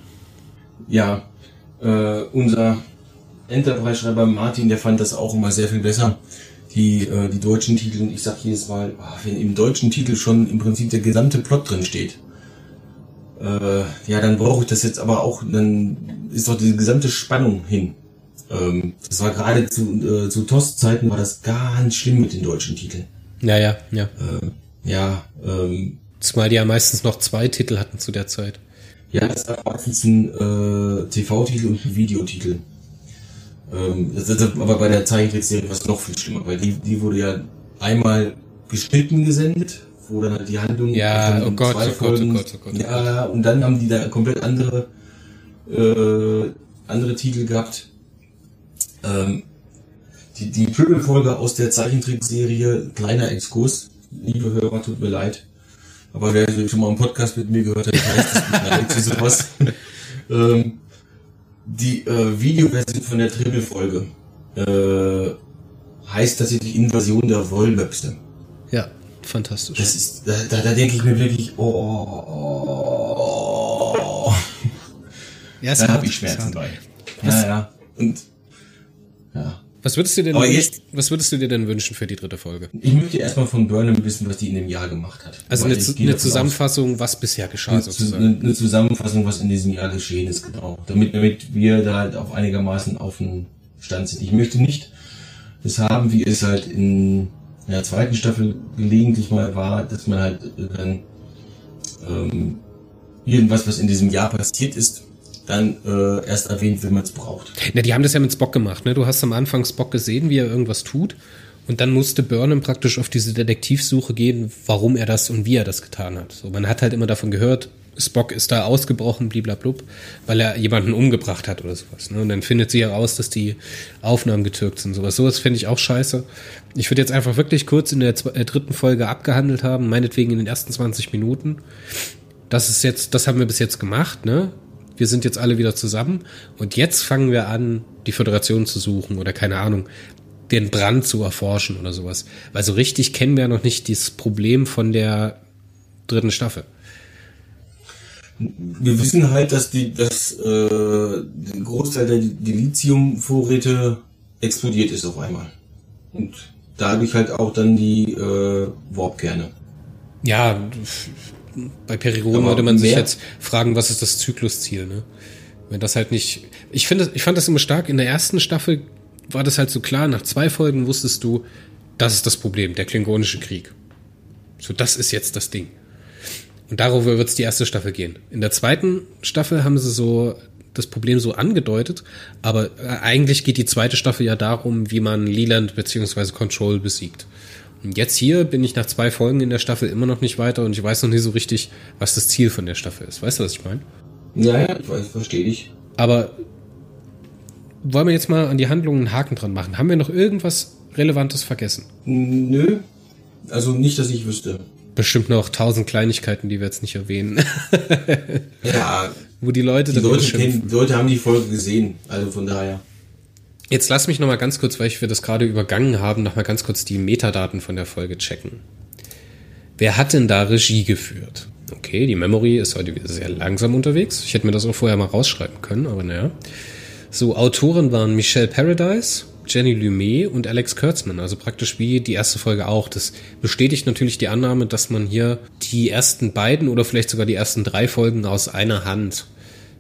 Ja, äh, unser Enterprise-Schreiber Martin, der fand das auch immer sehr viel besser. Die, äh, die deutschen Titel, ich sag jedes Mal, oh, wenn im deutschen Titel schon im Prinzip der gesamte Plot drin steht, äh, ja, dann brauche ich das jetzt aber auch, dann ist doch die gesamte Spannung hin. Ähm, das war gerade zu, äh, zu TOS-Zeiten war das ganz schlimm mit den deutschen Titeln. Ja, ja, ja. Äh, ja, ähm, Zumal die ja meistens noch zwei Titel hatten zu der Zeit. Ja, das war meistens ein äh, TV-Titel und ein Videotitel. Ähm, das ist aber bei der Zeichentrickserie was noch viel schlimmer, weil die, die wurde ja einmal geschnitten gesendet, wo dann halt die Handlung ja, oh Gott, zwei oh Folgen, Gott, oh Gott, oh Gott, ja, und dann haben die da komplett andere äh, andere Titel gehabt. Ähm, die, die Triple-Folge aus der Zeichentrickserie, kleiner Exkurs, liebe Hörer, tut mir leid. Aber wer schon mal einen Podcast mit mir gehört hat, weiß, dass ich leid für sowas. ähm, die äh, Videoversion von der Triple-Folge äh, heißt tatsächlich Invasion der Wollmöpse. Ja, fantastisch. Das ist, da, da, da denke ich mir wirklich, oh, oh, oh, oh. Ja, da habe ich Schmerzen bei. Ja, ja. Und ja. Was würdest du dir denn, jetzt, was würdest du dir denn wünschen für die dritte Folge? Ich möchte erstmal von Burnham wissen, was die in dem Jahr gemacht hat. Also eine, eine Zusammenfassung, aus. was bisher geschah, eine, sozusagen. Eine, Zusammenfassung, was in diesem Jahr geschehen ist, genau. Damit, damit wir da halt auch einigermaßen auf dem Stand sind. Ich möchte nicht das haben, wie es halt in der zweiten Staffel gelegentlich mal war, dass man halt dann ähm, irgendwas, was in diesem Jahr passiert ist, dann äh, erst erwähnt, wenn man es braucht. Na, die haben das ja mit Spock gemacht. Ne? Du hast am Anfang Spock gesehen, wie er irgendwas tut. Und dann musste Burnham praktisch auf diese Detektivsuche gehen, warum er das und wie er das getan hat. So, man hat halt immer davon gehört, Spock ist da ausgebrochen, bliblablub, weil er jemanden umgebracht hat oder sowas. Ne? Und dann findet sie heraus, dass die Aufnahmen getürkt sind. Sowas, sowas finde ich auch scheiße. Ich würde jetzt einfach wirklich kurz in der äh, dritten Folge abgehandelt haben, meinetwegen in den ersten 20 Minuten. Das ist jetzt, das haben wir bis jetzt gemacht, ne? Wir sind jetzt alle wieder zusammen und jetzt fangen wir an, die Föderation zu suchen oder keine Ahnung, den Brand zu erforschen oder sowas. Weil so richtig kennen wir ja noch nicht dieses Problem von der dritten Staffel. Wir wissen halt, dass die, dass äh, der Großteil der die Lithium-Vorräte explodiert ist auf einmal. Und dadurch halt auch dann die äh, Warpkerne. Ja, bei Perigon würde man sich jetzt fragen, was ist das Zyklusziel, ne? Wenn das halt nicht. Ich finde, ich fand das immer stark. In der ersten Staffel war das halt so klar. Nach zwei Folgen wusstest du, das ist das Problem, der Klingonische Krieg. So, das ist jetzt das Ding. Und darüber wird es die erste Staffel gehen. In der zweiten Staffel haben sie so das Problem so angedeutet, aber äh, eigentlich geht die zweite Staffel ja darum, wie man Leland bzw. Control besiegt. Jetzt hier bin ich nach zwei Folgen in der Staffel immer noch nicht weiter und ich weiß noch nicht so richtig, was das Ziel von der Staffel ist. Weißt du, was ich meine? Ja, ja, ich weiß, verstehe ich. Aber wollen wir jetzt mal an die Handlungen einen Haken dran machen? Haben wir noch irgendwas Relevantes vergessen? Nö. Also nicht, dass ich wüsste. bestimmt noch tausend Kleinigkeiten, die wir jetzt nicht erwähnen. Ja, Wo die Leute die Leute, kennen, die Leute haben die Folge gesehen, also von daher. Jetzt lass mich noch mal ganz kurz, weil wir das gerade übergangen haben, noch mal ganz kurz die Metadaten von der Folge checken. Wer hat denn da Regie geführt? Okay, die Memory ist heute wieder sehr langsam unterwegs. Ich hätte mir das auch vorher mal rausschreiben können, aber naja. So, Autoren waren Michelle Paradise, Jenny Lumet und Alex Kurtzman, also praktisch wie die erste Folge auch. Das bestätigt natürlich die Annahme, dass man hier die ersten beiden oder vielleicht sogar die ersten drei Folgen aus einer Hand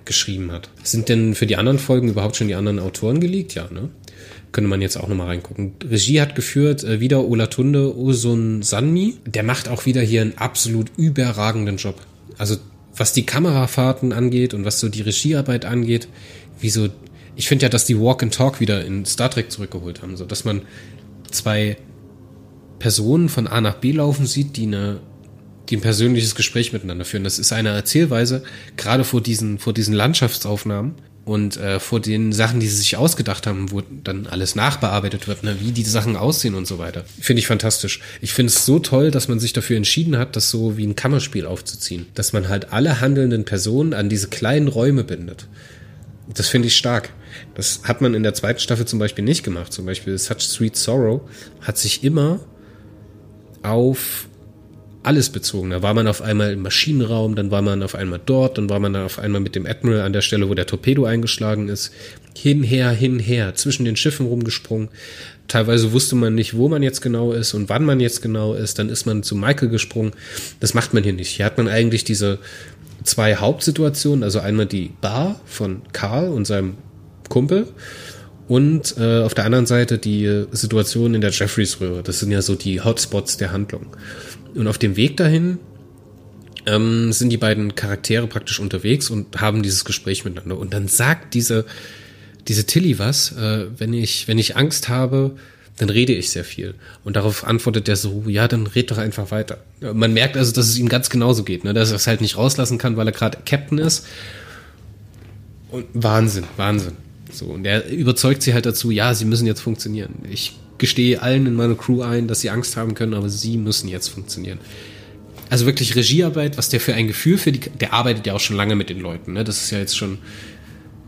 geschrieben hat. Sind denn für die anderen Folgen überhaupt schon die anderen Autoren geleakt? Ja, ne? Könnte man jetzt auch nochmal reingucken. Regie hat geführt äh, wieder Olatunde Osun Sanmi. Der macht auch wieder hier einen absolut überragenden Job. Also was die Kamerafahrten angeht und was so die Regiearbeit angeht, wie so, ich finde ja, dass die Walk and Talk wieder in Star Trek zurückgeholt haben, so dass man zwei Personen von A nach B laufen sieht, die eine die ein persönliches Gespräch miteinander führen. Das ist eine Erzählweise, gerade vor diesen, vor diesen Landschaftsaufnahmen und äh, vor den Sachen, die sie sich ausgedacht haben, wo dann alles nachbearbeitet wird, ne, wie die Sachen aussehen und so weiter. Finde ich fantastisch. Ich finde es so toll, dass man sich dafür entschieden hat, das so wie ein Kammerspiel aufzuziehen. Dass man halt alle handelnden Personen an diese kleinen Räume bindet. Das finde ich stark. Das hat man in der zweiten Staffel zum Beispiel nicht gemacht. Zum Beispiel Such Sweet Sorrow hat sich immer auf alles bezogen. Da war man auf einmal im Maschinenraum, dann war man auf einmal dort, dann war man auf einmal mit dem Admiral an der Stelle, wo der Torpedo eingeschlagen ist. Hinher, hinher, zwischen den Schiffen rumgesprungen. Teilweise wusste man nicht, wo man jetzt genau ist und wann man jetzt genau ist. Dann ist man zu Michael gesprungen. Das macht man hier nicht. Hier hat man eigentlich diese zwei Hauptsituationen. Also einmal die Bar von Karl und seinem Kumpel und äh, auf der anderen Seite die äh, Situation in der Jeffreys-Röhre. Das sind ja so die Hotspots der Handlung. Und auf dem Weg dahin ähm, sind die beiden Charaktere praktisch unterwegs und haben dieses Gespräch miteinander. Und dann sagt diese, diese Tilly was, äh, wenn, ich, wenn ich Angst habe, dann rede ich sehr viel. Und darauf antwortet der so, ja, dann red doch einfach weiter. Ja, Man merkt also, dass es ihm ganz genauso geht, ne? dass er es halt nicht rauslassen kann, weil er gerade Captain ist. Und Wahnsinn, Wahnsinn. So, und er überzeugt sie halt dazu, ja, sie müssen jetzt funktionieren. Ich gestehe allen in meiner Crew ein, dass sie Angst haben können, aber sie müssen jetzt funktionieren. Also wirklich Regiearbeit, was der für ein Gefühl für die, der arbeitet ja auch schon lange mit den Leuten, ne? Das ist ja jetzt schon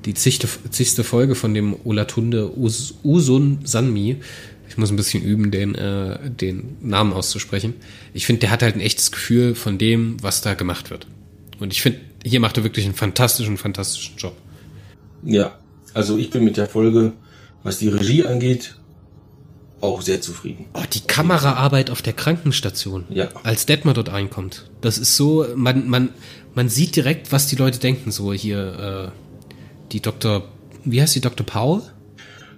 die zigste, zigste Folge von dem Olatunde Us- Usun Sanmi. Ich muss ein bisschen üben, den, äh, den Namen auszusprechen. Ich finde, der hat halt ein echtes Gefühl von dem, was da gemacht wird. Und ich finde, hier macht er wirklich einen fantastischen, fantastischen Job. Ja, also ich bin mit der Folge, was die Regie angeht, auch sehr zufrieden. Oh, die Kameraarbeit auf der Krankenstation, Ja. als Detmar dort einkommt. Das ist so, man, man, man sieht direkt, was die Leute denken. So hier, äh, die Dr. Wie heißt die Dr. Paul?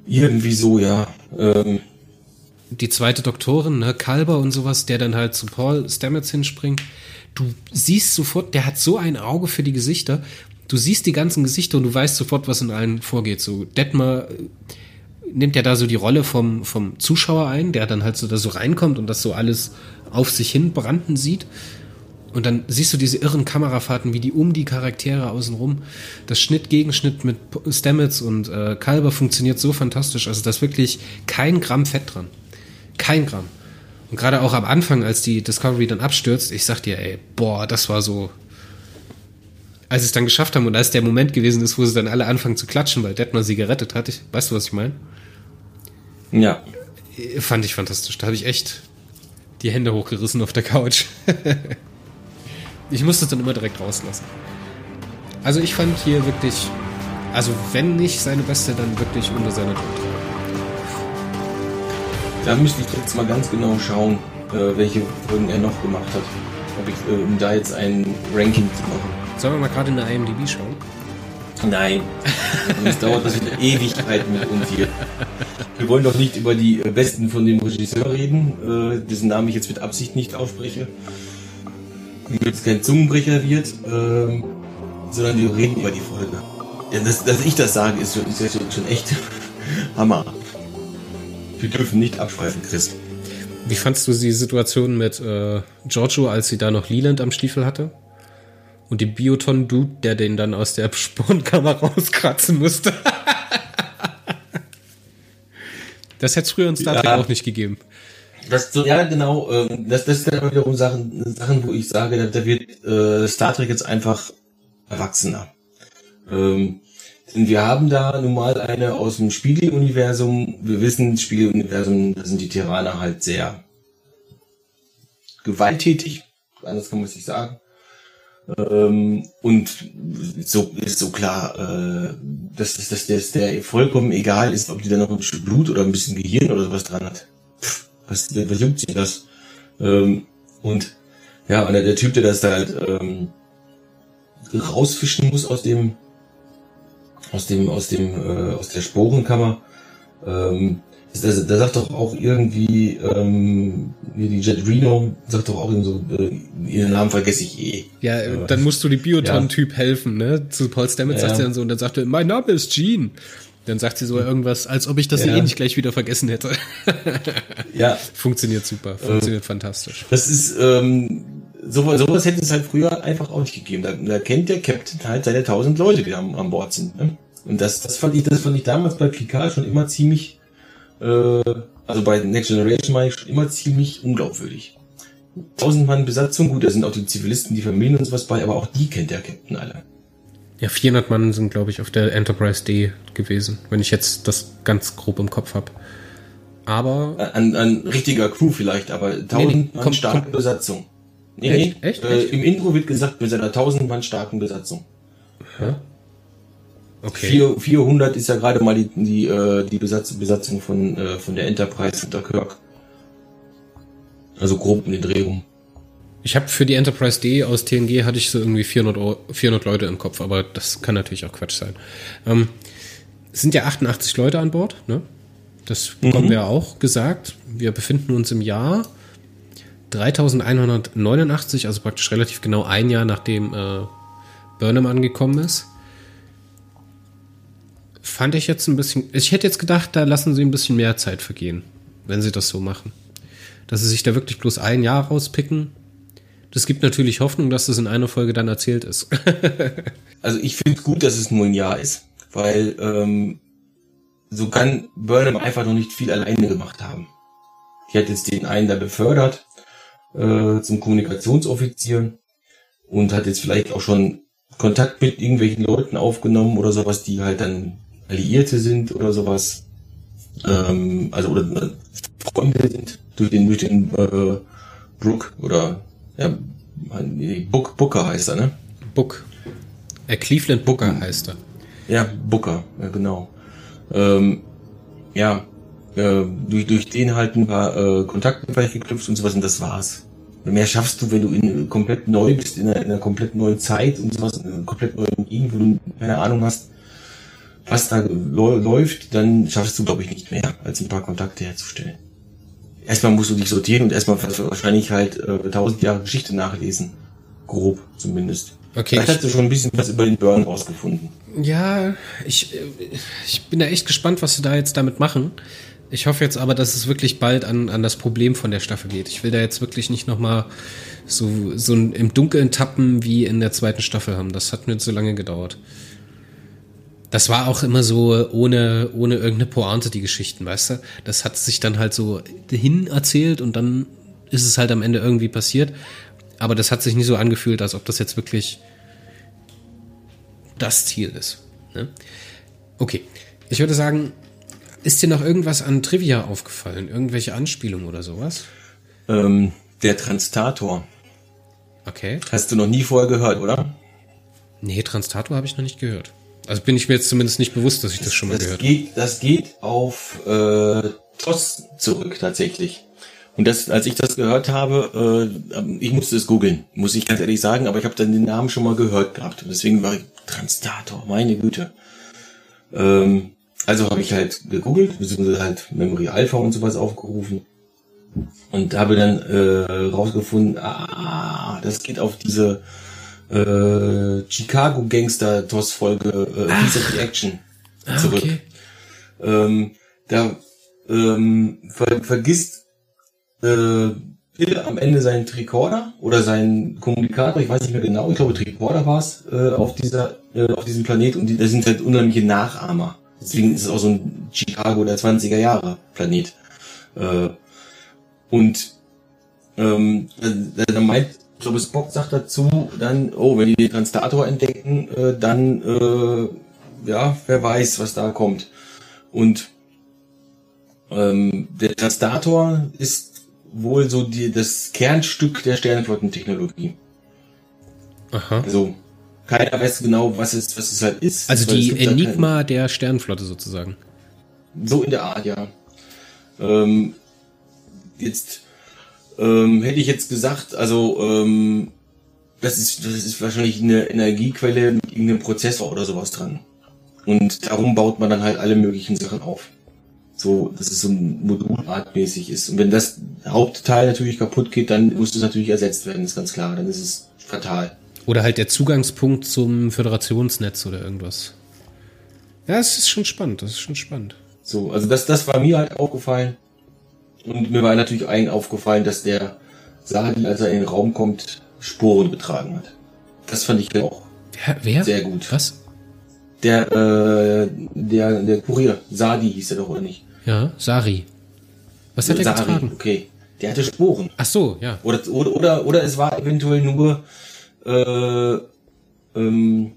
Irgendwie so, ja. Ähm, Die zweite Doktorin, ne, Kalber und sowas, der dann halt zu Paul Stamets hinspringt. Du siehst sofort, der hat so ein Auge für die Gesichter. Du siehst die ganzen Gesichter und du weißt sofort, was in allen vorgeht. So, Detmar äh, nimmt ja da so die Rolle vom, vom Zuschauer ein, der dann halt so da so reinkommt und das so alles auf sich hin branden sieht. Und dann siehst du diese irren Kamerafahrten, wie die um die Charaktere außenrum. Das Schnitt-Gegenschnitt mit Stamets und äh, Kalber funktioniert so fantastisch. Also da ist wirklich kein Gramm Fett dran. Kein Gramm. Und gerade auch am Anfang, als die Discovery dann abstürzt, ich sag dir, ey, boah, das war so. Als sie es dann geschafft haben und als der Moment gewesen ist, wo sie dann alle anfangen zu klatschen, weil Detmar sie gerettet hat, ich, weißt du, was ich meine? Ja. Fand ich fantastisch. Da habe ich echt die Hände hochgerissen auf der Couch. ich musste es dann immer direkt rauslassen. Also ich fand hier wirklich, also wenn nicht seine beste, dann wirklich unter seiner Druck. Da müsste ich jetzt mal ganz genau schauen, äh, welche Folgen er noch gemacht hat. Ob ich, äh, um da jetzt ein Ranking zu machen. Sollen wir mal gerade in der IMDb schauen? Nein. Sonst dauert das wieder Ewigkeiten mit uns hier. Wir wollen doch nicht über die äh, Besten von dem Regisseur reden, äh, dessen Namen ich jetzt mit Absicht nicht ausspreche. Damit es kein Zungenbrecher wird, ähm, sondern wir reden über die Folge. Ja, dass, dass ich das sage, ist, schon- ist schon, schon echt Hammer. Wir dürfen nicht abschweifen, Chris. Wie fandst du die Situation mit äh, Giorgio, als sie da noch Leland am Stiefel hatte? Und den Bioton-Dude, der den dann aus der Spornkammer rauskratzen musste. das hätte es früher in Star Trek Ja. auch nicht gegeben. Das ja genau, ähm, das, das sind aber wiederum Sachen, Sachen, wo ich sage, da, da wird äh, Star Trek jetzt einfach erwachsener. Ähm, denn wir haben da nun mal eine aus dem Spiegeluniversum. Wir wissen, Spiegeluniversum, da sind die Terraner halt sehr gewalttätig. Anders kann man es nicht sagen. Ähm, und so ist so klar, äh, dass, dass, dass, dass der vollkommen egal ist, ob die da noch ein bisschen Blut oder ein bisschen Gehirn oder sowas dran hat. Was, was juckt sich das? Ähm, und ja, und der Typ, der das da halt ähm, rausfischen muss aus dem aus dem aus dem äh, aus der Sporenkammer, ähm, da, da sagt doch auch irgendwie, ähm, die Jet Reno sagt doch auch irgendwie so, äh, ihren Namen vergesse ich eh. Ja, äh, dann musst du die Bioton-Typ ja. helfen, ne? Zu Paul Stamets ja. sagt sie dann so, und dann sagt er, mein Name ist Gene. Dann sagt sie so irgendwas, als ob ich das ja. eh nicht gleich wieder vergessen hätte. ja. Funktioniert super, funktioniert äh, fantastisch. Das ist, ähm, sowas, sowas hätte es halt früher einfach auch nicht gegeben. Da, da kennt der Captain halt seine tausend Leute, die am, an Bord sind. Ne? Und das, das fand ich, das fand ich damals bei Picard schon immer ziemlich, äh, also bei Next Generation war ich schon immer ziemlich unglaubwürdig. Tausend Mann Besatzung, gut, da sind auch die Zivilisten, die Familien und sowas bei, aber auch die kennt der Captain alle. Ja, 400 Mann sind, glaube ich, auf der Enterprise D gewesen, wenn ich jetzt das ganz grob im Kopf habe. Aber. An, an richtiger Crew vielleicht, aber 1000 nee, nee, Mann starke. Besatzung. Nee, echt? Echt? Äh, Im Intro wird gesagt, mit seiner 1000 Mann starken Besatzung. Ja. Okay. 4, 400 ist ja gerade mal die, die, äh, die Besatzung, Besatzung von, äh, von der Enterprise unter Kirk. Also grob in den Dreh rum. Ich habe für die Enterprise D aus TNG hatte ich so irgendwie 400, 400 Leute im Kopf, aber das kann natürlich auch Quatsch sein. Ähm, es sind ja 88 Leute an Bord, ne? Das bekommen mhm. wir auch gesagt. Wir befinden uns im Jahr 3189, also praktisch relativ genau ein Jahr nachdem äh, Burnham angekommen ist. Fand ich jetzt ein bisschen. Ich hätte jetzt gedacht, da lassen sie ein bisschen mehr Zeit vergehen, wenn sie das so machen. Dass sie sich da wirklich bloß ein Jahr rauspicken. Das gibt natürlich Hoffnung, dass das in einer Folge dann erzählt ist. also ich finde es gut, dass es nur ein Jahr ist, weil ähm, so kann Burnham einfach noch nicht viel alleine gemacht haben. Die hat jetzt den einen da befördert äh, zum Kommunikationsoffizier und hat jetzt vielleicht auch schon Kontakt mit irgendwelchen Leuten aufgenommen oder sowas, die halt dann Alliierte sind oder sowas. Ähm, also oder äh, Freunde sind durch den, durch den äh, Brook oder ja, Book, Booker heißt er, ne? Book. Äh, Cleveland Booker heißt er. Ja, Booker, ja, genau. Ähm, ja, äh, durch, durch den halt ein paar äh, Kontakte vielleicht geknüpft und sowas und das war's. Mehr schaffst du, wenn du in, komplett neu bist, in einer, in einer komplett neuen Zeit und sowas, in einer komplett neuen Gegend, wo du keine Ahnung hast, was da läuft, dann schaffst du, glaube ich, nicht mehr, als ein paar Kontakte herzustellen. Erstmal musst du dich sortieren und erstmal wahrscheinlich halt äh, tausend Jahre Geschichte nachlesen. Grob zumindest. Okay. Vielleicht hast du schon ein bisschen was über den Burn rausgefunden. Ja, ich, ich bin da echt gespannt, was sie da jetzt damit machen. Ich hoffe jetzt aber, dass es wirklich bald an, an das Problem von der Staffel geht. Ich will da jetzt wirklich nicht nochmal so, so im Dunkeln tappen wie in der zweiten Staffel haben. Das hat mir zu lange gedauert. Das war auch immer so ohne, ohne irgendeine Pointe, die Geschichten, weißt du? Das hat sich dann halt so hin erzählt und dann ist es halt am Ende irgendwie passiert. Aber das hat sich nie so angefühlt, als ob das jetzt wirklich das Ziel ist. Ne? Okay, ich würde sagen, ist dir noch irgendwas an Trivia aufgefallen? Irgendwelche Anspielungen oder sowas? Ähm, der Transtator. Okay. Hast du noch nie vorher gehört, oder? Nee, Transtator habe ich noch nicht gehört. Also bin ich mir jetzt zumindest nicht bewusst, dass ich das, das schon mal das gehört habe. Das geht auf äh, TOS zurück tatsächlich. Und das, als ich das gehört habe, äh, ich musste es googeln, muss ich ganz ehrlich sagen, aber ich habe dann den Namen schon mal gehört gehabt. Und deswegen war ich Transtator, meine Güte. Ähm, also habe ich halt gegoogelt, beziehungsweise halt Memory Alpha und sowas aufgerufen. Und habe dann äh, rausgefunden, ah, das geht auf diese äh, Chicago Gangster TOS Folge äh, Piece Action ah, zurück. Okay. Ähm, da ähm, ver vergisst äh, Bill am Ende seinen Tricorder oder seinen Kommunikator, ich weiß nicht mehr genau, ich glaube Tricorder war es, äh, auf dieser, äh, auf diesem Planet und die, das sind halt unheimliche Nachahmer. Deswegen ist es auch so ein Chicago der 20er Jahre Planet. Äh, Und ähm, da, da meint, ich glaube, Spock sagt dazu dann, oh, wenn die den Translator entdecken, äh, dann, äh, ja, wer weiß, was da kommt. Und ähm, der Translator ist wohl so die, das Kernstück der Sternenflottentechnologie. Aha. Also keiner weiß genau, was es, was es halt ist. Also die Enigma der Sternenflotte sozusagen. So in der Art, ja. Ähm, jetzt ähm, hätte ich jetzt gesagt, also ähm, das ist, das ist wahrscheinlich eine Energiequelle mit irgendeinem Prozessor oder sowas dran. Und darum baut man dann halt alle möglichen Sachen auf. So, dass es so ein modulartmäßig ist. Und wenn das Hauptteil natürlich kaputt geht, dann muss es natürlich ersetzt werden, ist ganz klar. Dann ist es fatal. Oder halt der Zugangspunkt zum Föderationsnetz oder irgendwas. Ja, es ist schon spannend, das ist schon spannend. So, also das, das war mir halt aufgefallen. Und mir war natürlich allen aufgefallen, dass der Sadi, als er in den Raum kommt, Sporen getragen hat. Das fand ich auch. Wer? wer? Sehr gut. Was? Der, äh, der, der Kurier, Sadi hieß er doch, oder nicht? Ja, Sari. Was hat er Sari, getragen? okay. Der hatte Sporen. Ach so, ja. Oder, oder, oder, oder es war eventuell nur äh, ähm,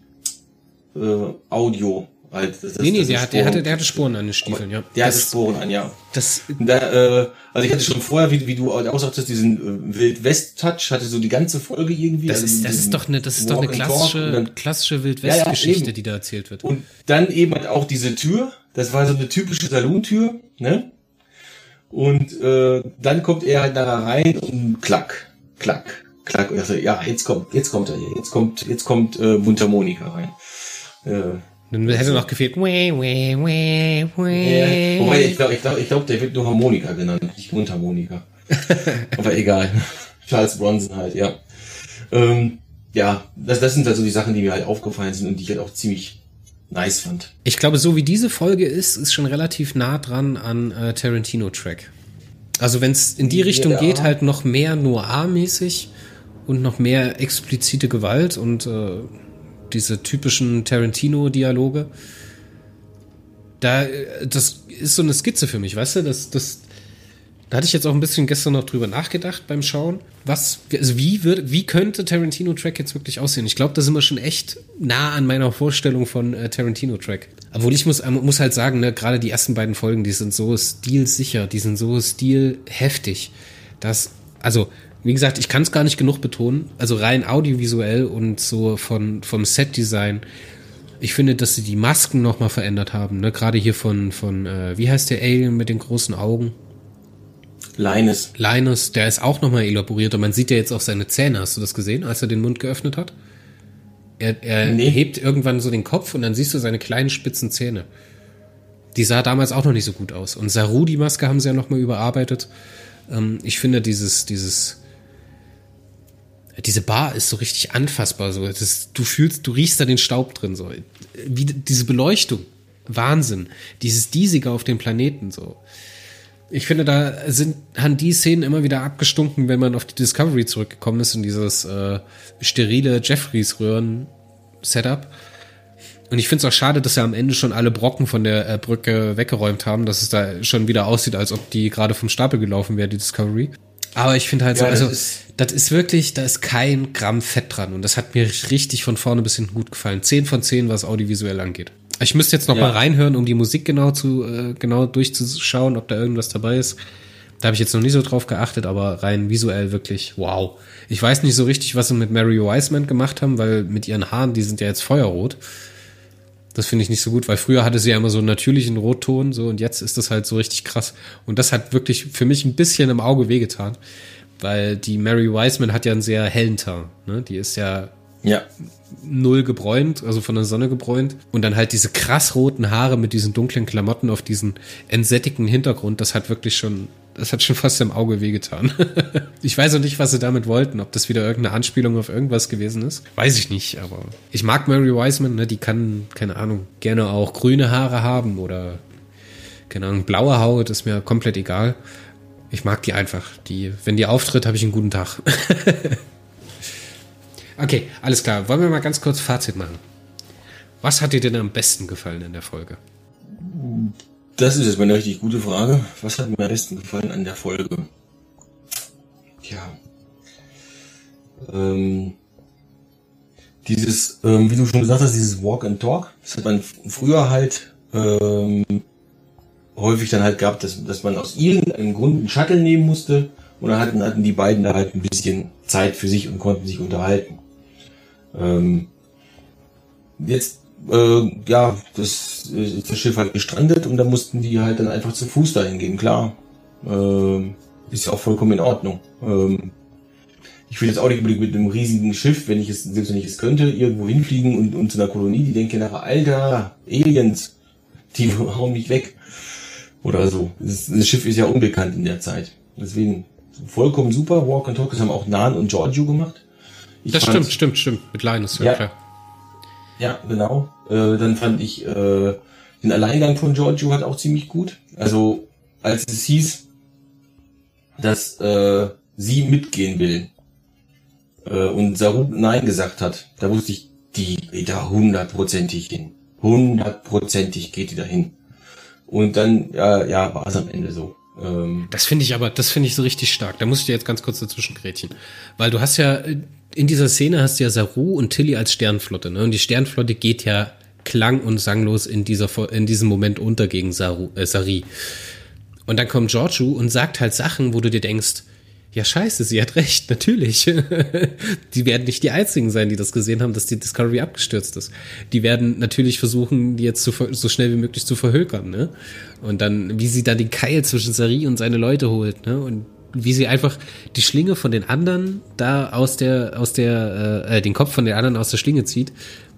äh, Audio. Halt, das, Nee, nee, der, hat, der, hatte, der hatte Sporen an den Stiefeln, ja. Der hatte das, Sporen an, ja. das, Da, äh, also ich hatte schon vorher, wie, wie du auch sagtest, diesen äh, Wild-West-Touch, hatte so die ganze Folge irgendwie. das, also ist, das ist doch eine, das ist doch eine klassische, dann- klassische Ja, ja, Wildwest-Geschichte, eben. die da erzählt wird. Und dann eben halt auch diese Tür, das war so eine typische Salontür, ne? Und äh, dann kommt er halt da rein und klack, klack, klack. Sagt, ja, jetzt kommt, jetzt kommt er hier, jetzt kommt, jetzt kommt äh, Mundharmonika rein. Äh, Dann hätte noch gefehlt. Wah, wah, wah, wah. ja, wobei, ich glaube, ich glaub, ich glaub, der wird nur Harmonika genannt, nicht Mundharmonika. Aber egal. Charles Bronson halt, ja. Ähm, ja, das, das sind also die Sachen, die mir halt aufgefallen sind und die ich halt auch ziemlich nice fand. Ich glaube, so wie diese Folge ist, ist schon relativ nah dran an äh, Tarantino-Track. Also wenn es in die Richtung Ja. geht, halt noch mehr Noir-mäßig und noch mehr explizite Gewalt und äh, diese typischen Tarantino-Dialoge. Da, äh, das ist so eine Skizze für mich, weißt du? Das, das, da hatte ich jetzt auch ein bisschen gestern noch drüber nachgedacht beim Schauen. Was, also wie wird, wie könnte Tarantino-Track jetzt wirklich aussehen? Ich glaube, da sind wir schon echt nah an meiner Vorstellung von äh, Tarantino-Track. Obwohl ich muss, ähm, muss halt sagen, ne, gerade die ersten beiden Folgen, die sind so stilsicher, die sind so stilheftig. Das, also, wie gesagt, ich kann es gar nicht genug betonen. Also rein audiovisuell und so von, vom Set-Design. Ich finde, dass sie die Masken nochmal verändert haben. Ne? Gerade hier von, von äh, wie heißt der Alien mit den großen Augen? Linus. Linus, der ist auch nochmal elaboriert und man sieht ja jetzt auch seine Zähne. Hast du das gesehen, als er den Mund geöffnet hat? Er, er Nee. hebt irgendwann so den Kopf und dann siehst du seine kleinen spitzen Zähne. Die sah damals auch noch nicht so gut aus. Und Saru, die Maske, haben sie ja nochmal überarbeitet. Ähm, ich finde dieses, dieses, diese Bar ist so richtig anfassbar. So. Das, du fühlst, du riechst da den Staub drin. So. Wie diese Beleuchtung. Wahnsinn. Dieses Diesige auf dem Planeten. So. Ich finde, da sind, haben die Szenen immer wieder abgestunken, wenn man auf die Discovery zurückgekommen ist und dieses äh, sterile Jeffreys-Röhren-Setup. Und ich finde es auch schade, dass sie am Ende schon alle Brocken von der äh, Brücke weggeräumt haben, dass es da schon wieder aussieht, als ob die gerade vom Stapel gelaufen wäre, die Discovery. Aber ich finde halt so, Ja, das also ist- das ist wirklich, da ist kein Gramm Fett dran. Und das hat mir richtig von vorne bis hinten gut gefallen. Zehn von zehn, was audiovisuell angeht. Ich müsste jetzt noch Ja. mal reinhören, um die Musik genau zu äh, genau durchzuschauen, ob da irgendwas dabei ist. Da habe ich jetzt noch nicht so drauf geachtet, aber rein visuell wirklich wow. Ich weiß nicht so richtig, was sie mit Mary Wiseman gemacht haben, weil mit ihren Haaren, die sind ja jetzt feuerrot. Das finde ich nicht so gut, weil früher hatte sie ja immer so einen natürlichen Rotton, so und jetzt ist das halt so richtig krass. Und das hat wirklich für mich ein bisschen im Auge wehgetan, weil die Mary Wiseman hat ja einen sehr hellen Teint. Ne? Die ist ja Ja. null gebräunt, also von der Sonne gebräunt. Und dann halt diese krass roten Haare mit diesen dunklen Klamotten auf diesen entsättigten Hintergrund, das hat wirklich schon, das hat schon fast im Auge wehgetan. ich weiß auch nicht, was sie damit wollten, ob das wieder irgendeine Anspielung auf irgendwas gewesen ist. Weiß ich nicht, aber ich mag Mary Wiseman, ne, die kann, keine Ahnung, gerne auch grüne Haare haben oder, keine Ahnung, blaue Haut, ist mir komplett egal. Ich mag die einfach. Die, wenn die auftritt, habe ich einen guten Tag. Okay, alles klar. Wollen wir mal ganz kurz Fazit machen? Was hat dir denn am besten gefallen in der Folge? Das ist jetzt mal eine richtig gute Frage. Was hat mir am besten gefallen an der Folge? Ja. Ähm, dieses, ähm, wie du schon gesagt hast, dieses Walk and Talk, das hat man früher halt ähm, häufig dann halt gehabt, dass, dass man aus irgendeinem Grund einen Shuttle nehmen musste und dann hatten, hatten die beiden da halt ein bisschen Zeit für sich und konnten sich unterhalten. Ähm, jetzt äh, ja, das ist das Schiff halt gestrandet und da mussten die halt dann einfach zu Fuß dahin gehen, klar. Ähm, ist ja auch vollkommen in Ordnung. Ähm, ich will jetzt auch nicht mit einem riesigen Schiff, wenn ich es, selbst wenn ich es könnte, irgendwo hinfliegen und, und zu einer Kolonie, die denke nachher, Alter, Aliens, die hauen mich weg. Oder so. Das, das Schiff ist ja unbekannt in der Zeit. Deswegen vollkommen super. Walk and Talk, das haben auch Nan und Giorgio gemacht. Ich das stimmt, stimmt, stimmt. Mit Linus, ja, ja klar. Ja, genau. Äh, dann fand ich äh, den Alleingang von Giorgio hat auch ziemlich gut. Also als es hieß, dass äh, sie mitgehen will äh, und Saru Nein gesagt hat, da wusste ich, die geht da hundertprozentig hin. Hundertprozentig geht die dahin. Und dann, ja, ja war es am Ende so. Ähm, das finde ich aber, das finde ich so richtig stark. Da muss ich dir jetzt ganz kurz dazwischen grätchen. Weil du hast ja, in dieser Szene hast du ja Saru und Tilly als Sternflotte, ne? Und die Sternflotte geht ja klang und sanglos in dieser, in diesem Moment unter gegen Saru, äh, Sari. Und dann kommt Giorgio und sagt halt Sachen, wo du dir denkst, ja, scheiße, sie hat recht, natürlich. die werden nicht die einzigen sein, die das gesehen haben, dass die Discovery abgestürzt ist. Die werden natürlich versuchen, die jetzt zu, so schnell wie möglich zu verhökern, ne? Und dann, wie sie da den Keil zwischen Sari und seine Leute holt, ne? Und wie sie einfach die Schlinge von den anderen da aus der, aus der, äh, den Kopf von den anderen aus der Schlinge zieht.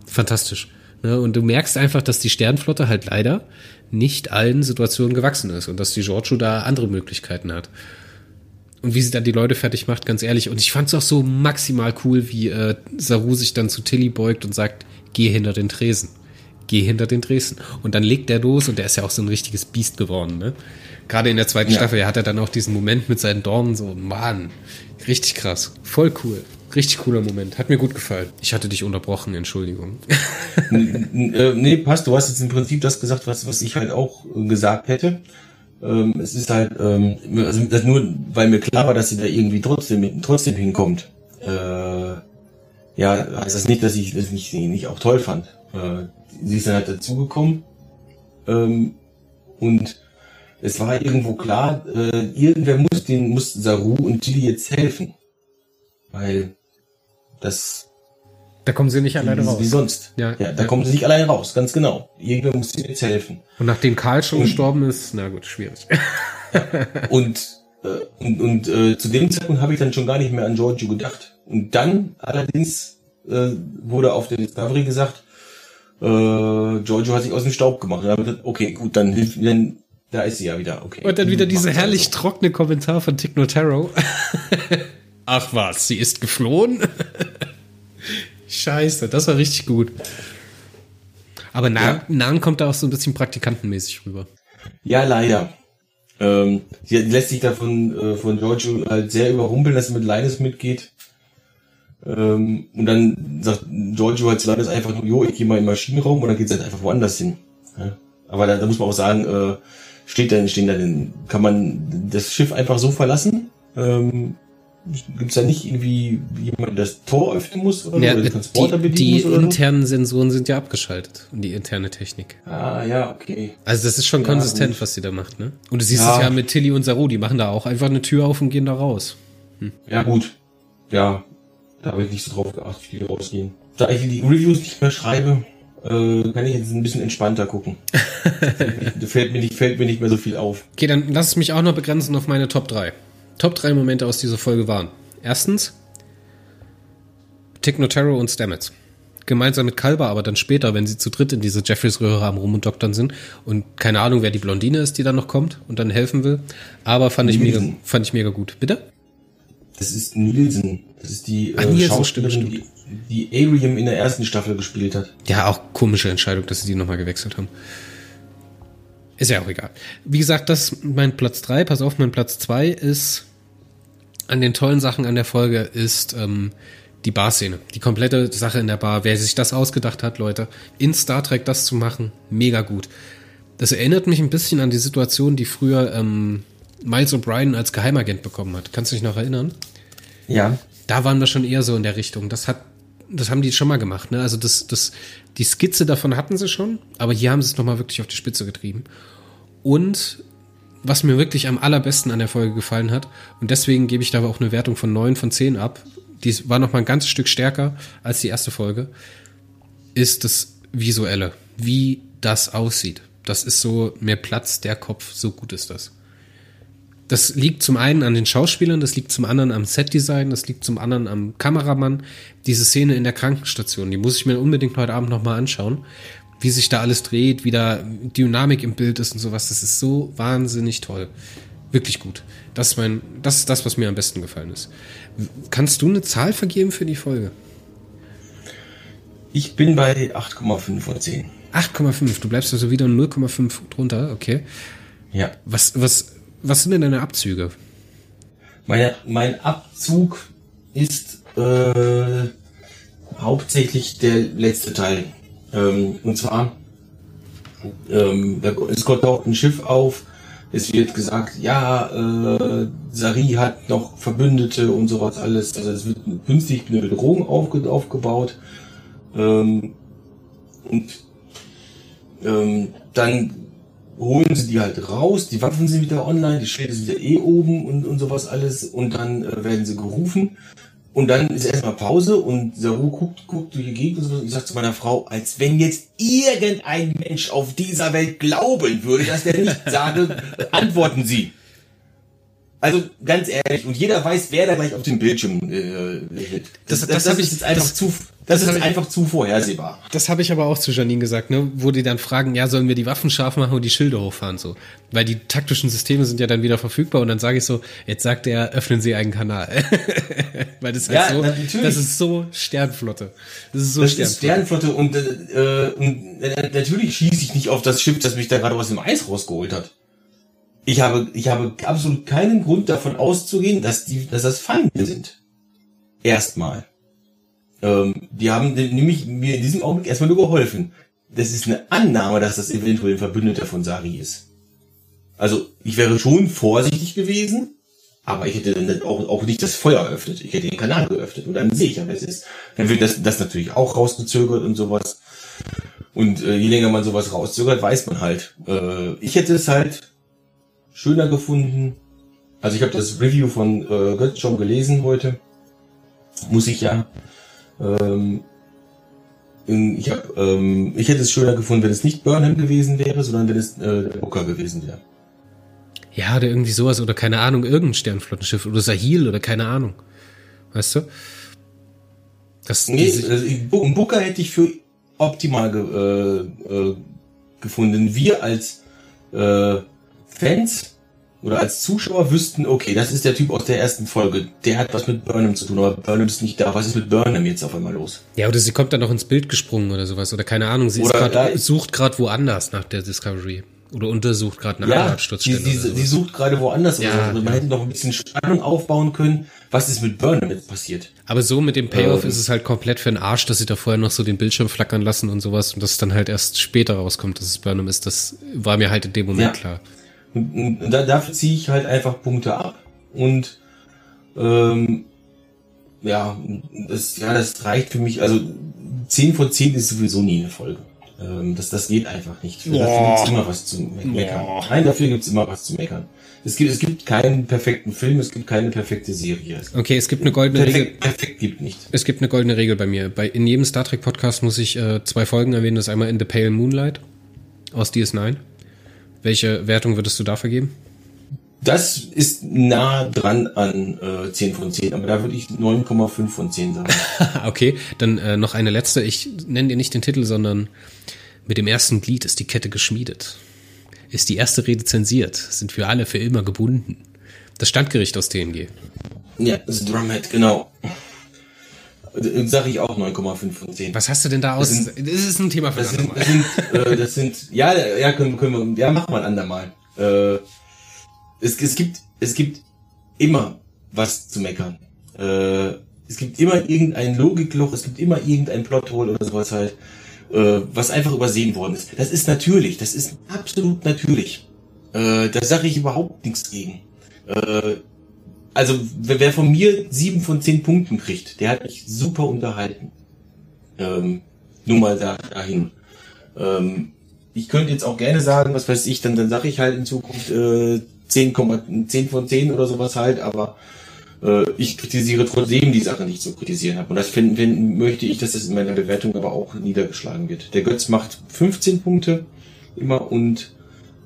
Fantastisch. Ne? Und du merkst einfach, dass die Sternflotte halt leider nicht allen Situationen gewachsen ist und dass die Giorgio da andere Möglichkeiten hat und wie sie dann die Leute fertig macht, ganz ehrlich. Und ich fand es auch so maximal cool, wie äh, Saru sich dann zu Tilly beugt und sagt, geh hinter den Tresen. Geh hinter den Tresen. Und dann legt er los und der ist ja auch so ein richtiges Biest geworden, ne? Gerade in der zweiten ja. Staffel hat er dann auch diesen Moment mit seinen Dornen so, Mann, richtig krass. Voll cool. Richtig cooler Moment. Hat mir gut gefallen. Ich hatte dich unterbrochen, Entschuldigung. Äh, nee, passt. Du hast jetzt im Prinzip das gesagt, was, was ich halt auch gesagt hätte. Ähm, es ist halt, ähm, also nur, weil mir klar war, dass sie da irgendwie trotzdem, trotzdem hinkommt. Äh, ja, heißt das nicht, dass ich das nicht, nicht auch toll fand. Äh, sie ist dann halt dazugekommen ähm, und es war irgendwo klar, äh, irgendwer muss den, muss Saru und Tilly jetzt helfen. Weil das da kommen sie nicht alleine raus. Wie sonst. Ja, ja da ja. kommen sie nicht alleine raus, ganz genau. Irgendwer muss ihnen jetzt helfen. Und nachdem Karl schon und, gestorben ist, na gut, schwierig. und, äh, und, und äh, zu dem Zeitpunkt habe ich dann schon gar nicht mehr an Giorgio gedacht. Und dann allerdings äh, wurde auf der Discovery gesagt, äh, Giorgio hat sich aus dem Staub gemacht. Und dann okay, gut, dann hilft dann da ist sie ja wieder, okay. Und dann wieder dieser herrlich also. trockene Kommentar von Tick Notaro. Ach was, sie ist geflohen? Scheiße, das war richtig gut. Aber Nan, ja. Nan kommt da auch so ein bisschen praktikantenmäßig rüber. Ja, leider. Ähm, sie lässt sich davon äh, von Giorgio halt sehr überrumpeln, dass sie mit Linus mitgeht. Ähm, und dann sagt Giorgio halt zu Linus einfach nur, jo, ich gehe mal in den Maschinenraum und dann geht es halt einfach woanders hin. Ja? Aber da, da, muss man auch sagen, äh, steht dann, stehen dann, kann man das Schiff einfach so verlassen? Ähm, Gibt es da nicht irgendwie jemand, der das Tor öffnen muss oder, ja, oder den Transporter die, bedienen die muss? Die internen so? Sensoren sind ja abgeschaltet und die interne Technik. Ah, ja, okay. Also das ist schon ja, konsistent, gut. was sie da macht, ne? Und du siehst ja. es ja mit Tilly und Saru, die machen da auch einfach eine Tür auf und gehen da raus. Hm. Ja, gut. Ja, da habe ich nicht so drauf geachtet, wie die rausgehen. Da ich die Reviews nicht mehr schreibe, äh, kann ich jetzt ein bisschen entspannter gucken. fällt, mir nicht, fällt mir nicht mehr so viel auf. Okay, dann lass es mich auch noch begrenzen auf meine Top 3. Top 3 Momente aus dieser Folge waren. Erstens, Tick Notaro und Stamets. Gemeinsam mit Kalber, aber dann später, wenn sie zu dritt in diese Jeffreys-Röhre am Rum und Doktern sind. Und keine Ahnung, wer die Blondine ist, die dann noch kommt und dann helfen will. Aber fand ich, mega, fand ich mega gut. Bitte? Das ist Nielsen. Das ist die Ach, äh, Schauspielerin, die, die Arium in der ersten Staffel gespielt hat. Ja, auch komische Entscheidung, dass sie die nochmal gewechselt haben. Ist ja auch egal. Wie gesagt, das mein Platz drei. Pass auf, mein Platz zwei ist an den tollen Sachen an der Folge ist ähm, die Bar-Szene. Die komplette Sache in der Bar. Wer sich das ausgedacht hat, Leute, in Star Trek das zu machen, mega gut. Das erinnert mich ein bisschen an die Situation, die früher ähm, Miles O'Brien als Geheimagent bekommen hat. Kannst du dich noch erinnern? Ja. da waren wir schon eher so in der Richtung. Das hat, das haben die schon mal gemacht, ne? Also das, das, die Skizze davon hatten sie schon, aber hier haben sie es nochmal wirklich auf die Spitze getrieben. Und was mir wirklich am allerbesten an der Folge gefallen hat, und deswegen gebe ich da auch eine Wertung von 9 von 10 ab, die war noch mal ein ganzes Stück stärker als die erste Folge, ist das Visuelle, wie das aussieht. Das ist so, mehr Platz der Kopf, so gut ist das. Das liegt zum einen an den Schauspielern, das liegt zum anderen am Setdesign, das liegt zum anderen am Kameramann. Diese Szene in der Krankenstation, die muss ich mir unbedingt heute Abend nochmal anschauen. Wie sich da alles dreht, wie da Dynamik im Bild ist und sowas. Das ist so wahnsinnig toll. Wirklich gut. Das ist mein, das ist das, was mir am besten gefallen ist. Kannst du eine Zahl vergeben für die Folge? Ich bin bei 8,5 von 10. 8,5. Du bleibst also wieder 0,5 drunter, okay. Ja. Was, was, was sind denn deine Abzüge? Meine, mein Abzug ist äh, hauptsächlich der letzte Teil. Ähm, und zwar, ähm, da, es kommt auch ein Schiff auf, es wird gesagt, ja, äh, Sari hat noch Verbündete und sowas alles. Also es wird künstlich eine Bedrohung aufge aufgebaut. Ähm, und ähm, dann holen sie die halt raus, die Waffen sind wieder online, die Schilde sind ja eh oben und, und sowas alles und dann äh, werden sie gerufen und dann ist erstmal Pause und Saru guckt, guckt durch die Gegend und so und ich sag zu meiner Frau, als wenn jetzt irgendein Mensch auf dieser Welt glauben würde, dass der nicht sage, antworten Sie. Also ganz ehrlich, und jeder weiß, wer da gleich auf dem Bildschirm äh, hit. Das, das, das, das, ist jetzt einfach das, zu, das, ist einfach zu vorhersehbar. Das habe ich aber auch zu Janine gesagt, ne, wo die dann fragen, ja, sollen wir die Waffen scharf machen und die Schilde hochfahren so, weil die taktischen Systeme sind ja dann wieder verfügbar und dann sage ich so, jetzt sagt er, öffnen Sie einen Kanal, weil das halt ja, so, natürlich. das ist so Sternflotte, das ist so das Sternflotte. Ist Sternflotte und, äh, und äh, natürlich schieße ich nicht auf das Schiff, das mich da gerade aus dem Eis rausgeholt hat ich habe, ich habe absolut keinen Grund davon auszugehen, dass die, dass das Feinde sind. Erstmal. Ähm, die haben nämlich mir in diesem Augenblick erstmal nur geholfen. Das ist eine Annahme, dass das eventuell ein Verbündeter von Sari ist. Also, ich wäre schon vorsichtig gewesen, aber ich hätte dann auch, auch nicht das Feuer eröffnet. Ich hätte den Kanal geöffnet und dann sehe ich ja, wer es ist. Dann wird das, das natürlich auch rausgezögert und sowas. Und äh, je länger man sowas rauszögert, weiß man halt. Äh, ich hätte es halt schöner gefunden. Also ich habe das Review von äh, Götz schon gelesen heute. Muss ich ja. Ähm, ich, hab, ähm, ich hätte es schöner gefunden, wenn es nicht Burnham gewesen wäre, sondern wenn es äh, der Booker gewesen wäre. Ja, oder irgendwie sowas, oder keine Ahnung, irgendein Sternflottenschiff, oder Sahil, oder keine Ahnung. Weißt du? Das, nee, also Booker hätte ich für optimal ge, äh, äh, gefunden. Wir als äh, Fans oder als Zuschauer wüssten, okay, das ist der Typ aus der ersten Folge, der hat was mit Burnham zu tun, aber Burnham ist nicht da. Was ist mit Burnham jetzt auf einmal los? Ja, oder sie kommt dann noch ins Bild gesprungen oder sowas oder keine Ahnung, sie grad, sucht gerade woanders nach der Discovery oder untersucht gerade eine ja, Absturzstelle. Sie, sie, sie sucht gerade woanders. Ja, oder so. Man ja. hätte noch ein bisschen Spannung aufbauen können. Was ist mit Burnham jetzt passiert? Aber so mit dem Payoff ähm, ist es halt komplett für den Arsch, dass sie da vorher noch so den Bildschirm flackern lassen und sowas und das dann halt erst später rauskommt, dass es Burnham ist. Das war mir halt in dem Moment ja. klar. Und, und da, dafür ziehe ich halt einfach Punkte ab. Und ähm, ja, das, ja, das reicht für mich. Also 10 von 10 ist sowieso nie eine Folge. Ähm, das, das geht einfach nicht. Für, dafür gibt's immer was zu meckern. Nein, dafür gibt's immer was zu meckern. Es gibt, es gibt keinen perfekten Film, es gibt keine perfekte Serie. Okay, es gibt eine goldene perfekt, Regel. Perfekt gibt nicht. Es gibt eine goldene Regel bei mir. Bei, in jedem Star Trek Podcast muss ich äh, zwei Folgen erwähnen. Das ist einmal in The Pale Moonlight aus DS9 welche Wertung würdest du dafür geben? Das ist nah dran an äh, 10 von 10, aber da würde ich 9,5 von 10 sagen. okay, dann äh, noch eine letzte. Ich nenne dir nicht den Titel, sondern mit dem ersten Glied ist die Kette geschmiedet. Ist die erste Rede zensiert, sind wir alle für immer gebunden. Das Standgericht aus TNG. Ja, das Drumhead, genau. Sag ich auch 9,5 von 10. Was hast du denn da aus? Das, sind, das ist ein Thema für das sind, das sind, äh, das sind, ja, ja, können, können wir, ja, machen wir ein andermal. Äh, es, es gibt, es gibt immer was zu meckern. Äh, es gibt immer irgendein Logikloch, es gibt immer irgendein Plothole oder sowas halt, äh, was einfach übersehen worden ist. Das ist natürlich, das ist absolut natürlich. Äh, da sage ich überhaupt nichts gegen. Äh, also wer von mir sieben von zehn Punkten kriegt, der hat mich super unterhalten. Ähm, nur mal da, dahin. Ähm, ich könnte jetzt auch gerne sagen, was weiß ich, dann, dann sage ich halt in Zukunft äh, 10, 10 von 10 oder sowas halt, aber äh, ich kritisiere trotzdem die Sache nicht zu kritisieren habe. Und das finden, finden, möchte ich, dass das in meiner Bewertung aber auch niedergeschlagen wird. Der Götz macht 15 Punkte immer und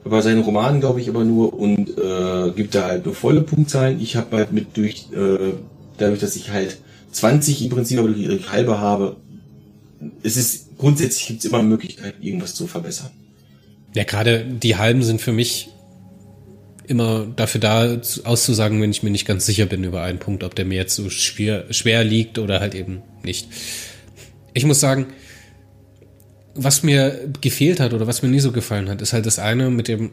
bei seinen Romanen glaube ich aber nur und äh, gibt da halt nur volle Punktzahlen. Ich habe halt mit durch äh, dadurch, dass ich halt 20 im Prinzip aber durch, halbe habe, es ist grundsätzlich gibt es immer Möglichkeiten, irgendwas zu verbessern. Ja, gerade die halben sind für mich immer dafür da zu- auszusagen, wenn ich mir nicht ganz sicher bin über einen Punkt, ob der mir jetzt so schwer, schwer liegt oder halt eben nicht. Ich muss sagen, was mir gefehlt hat oder was mir nie so gefallen hat, ist halt das eine mit dem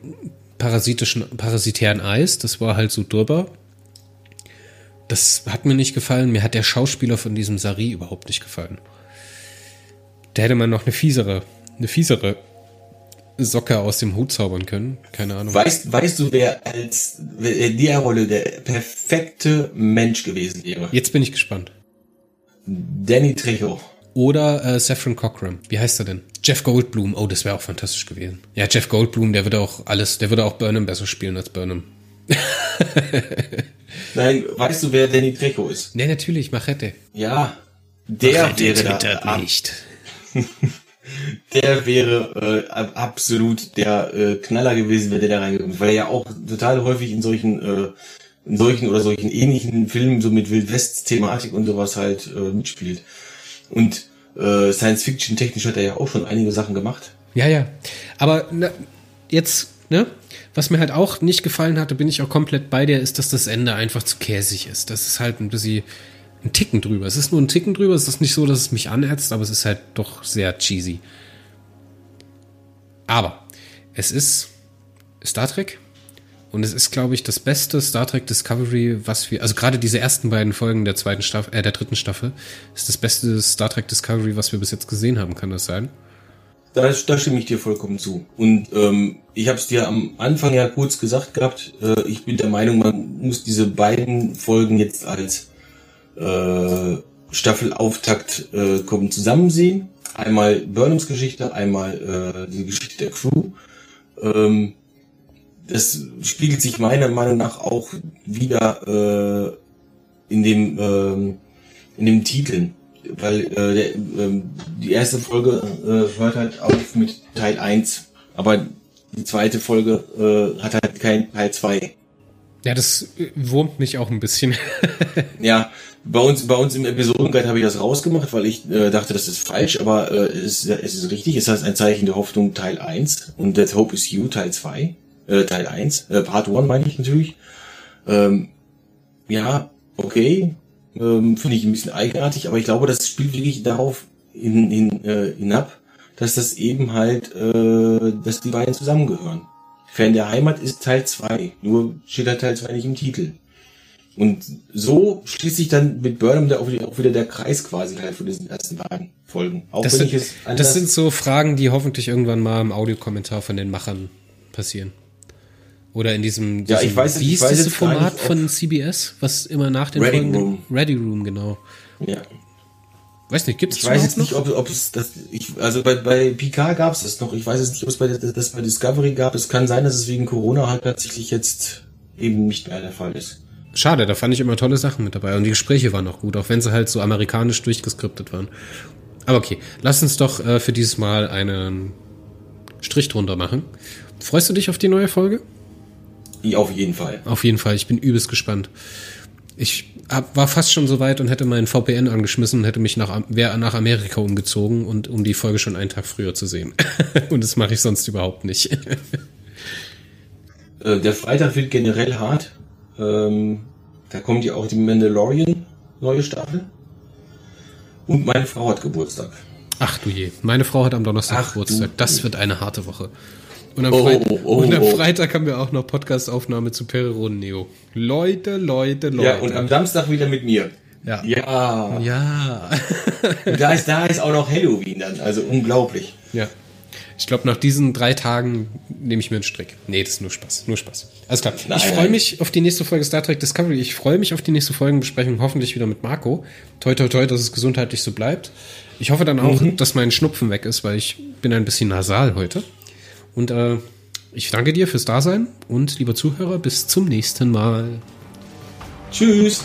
parasitischen, parasitären Eis. Das war halt so drüber. Das hat mir nicht gefallen. Mir hat der Schauspieler von diesem Sari überhaupt nicht gefallen. Da hätte man noch eine fiesere, eine fiesere Socke aus dem Hut zaubern können. Keine Ahnung. Weißt, weißt du, wer als in der Rolle der perfekte Mensch gewesen wäre? Jetzt bin ich gespannt. Danny Trejo. Oder äh, Saffron Cochran. Wie heißt er denn? Jeff Goldblum. Oh, das wäre auch fantastisch gewesen. Ja, Jeff Goldblum, der würde auch alles, der würde auch Burnham besser spielen als Burnham. Nein, weißt du, wer Danny Trejo ist? Nee, natürlich, Machete. Ja, der wäre da, ab- nicht. der wäre äh, ab- absolut der äh, Knaller gewesen, wäre der da reingekommen ist, weil er ja auch total häufig in solchen äh, in solchen oder solchen ähnlichen Filmen so mit Wildwest-Thematik und sowas halt äh, mitspielt. Und äh, Science-Fiction technisch hat er ja auch schon einige Sachen gemacht. Ja, ja. Aber na, jetzt, ne? Was mir halt auch nicht gefallen hatte, bin ich auch komplett bei dir, ist, dass das Ende einfach zu käsig ist. Das ist halt ein bisschen ein Ticken drüber. Es ist nur ein Ticken drüber. Es ist nicht so, dass es mich anätzt, aber es ist halt doch sehr cheesy. Aber es ist Star Trek und es ist, glaube ich, das beste Star Trek Discovery, was wir, also gerade diese ersten beiden Folgen der zweiten Staffel, äh, der dritten Staffel, ist das beste Star Trek Discovery, was wir bis jetzt gesehen haben, kann das sein? Da, da stimme ich dir vollkommen zu. Und ähm, ich habe es dir am Anfang ja kurz gesagt gehabt. Äh, ich bin der Meinung, man muss diese beiden Folgen jetzt als äh, Staffelauftakt äh, kommen zusammen sehen. Einmal Burnhams Geschichte, einmal äh, die Geschichte der Crew. Ähm, das spiegelt sich meiner Meinung nach auch wieder äh, in dem ähm, in dem Titeln, weil äh, der, ähm, die erste Folge äh, hört halt auf mit Teil 1, aber die zweite Folge äh, hat halt kein Teil 2. Ja, das äh, wurmt mich auch ein bisschen. Ja, bei uns bei uns im Episodenguide habe ich das rausgemacht, weil ich äh, dachte, das ist falsch, aber äh, es, ist- es ist richtig. Es heißt ein Zeichen der Hoffnung Teil 1 und That Hope is You Teil 2, äh, Teil 1, äh, Part 1 meine ich natürlich. Ähm, ja, okay, ähm, finde ich ein bisschen eigenartig, aber ich glaube, das spielt wirklich darauf hin, hin, äh, hinab, dass das eben halt, äh, dass die beiden zusammengehören. Fan der Heimat ist Teil 2, nur steht halt Teil 2 nicht im Titel. Und so schließt sich dann mit Burnham da auch wieder, der Kreis quasi halt für diesen ersten beiden Folgen. Auch Das sind, das sind so Fragen, die hoffentlich irgendwann mal im Audiokommentar von den Machern passieren. Oder in diesem, Ja, diesem ich weiß- wie ich ist dieses Format nicht, von CBS, was immer nach den Ready Folgen Room. Ready Room, genau. ja. Weiß nicht, gibt's Ich das weiß jetzt noch? nicht, ob, ob es das, ich, also bei, bei PK gab es das noch. Ich weiß jetzt nicht, ob es bei, das bei Discovery gab. Es kann sein, dass es wegen Corona halt tatsächlich jetzt eben nicht mehr der Fall ist. Schade, da fand ich immer tolle Sachen mit dabei und die Gespräche waren auch gut, auch wenn sie halt so amerikanisch durchgeskriptet waren. Aber okay, lass uns doch äh, für dieses Mal einen Strich drunter machen. Freust du dich auf die neue Folge? Auf jeden Fall. Auf jeden Fall, ich bin übelst gespannt. Ich hab, war fast schon so weit und hätte meinen VPN angeschmissen und hätte mich nach, wär nach Amerika umgezogen und um die Folge schon einen Tag früher zu sehen. und das mache ich sonst überhaupt nicht. Äh, der Freitag wird generell hart. Ähm, da kommt ja auch die Mandalorian neue Staffel. Und meine Frau hat Geburtstag. Ach du je, meine Frau hat am Donnerstag Ach Geburtstag. Das wird eine harte Woche. Und am, Oh, Freit oh, oh, und am oh. Freitag haben wir auch noch Podcastaufnahme zu Pereron Neo. Leute, Leute, Leute. Ja, und am Samstag wieder mit mir. Ja. Ja. ja. Und da ist, da ist auch noch Halloween dann. Also unglaublich. Ja. Ich glaube, nach diesen drei Tagen nehme ich mir einen Strick. Nee, das ist nur Spaß. Nur Spaß. Alles klar. Nein, ich freue mich auf die nächste Folge Star Trek Discovery. Ich freue mich auf die nächste Folgenbesprechung, hoffentlich wieder mit Marco. Toi, toi, toi, dass es gesundheitlich so bleibt. Ich hoffe dann auch, dass mein Schnupfen weg ist, weil ich bin ein bisschen nasal heute. Und äh, ich danke dir fürs Dasein und lieber Zuhörer, bis zum nächsten Mal. Tschüss.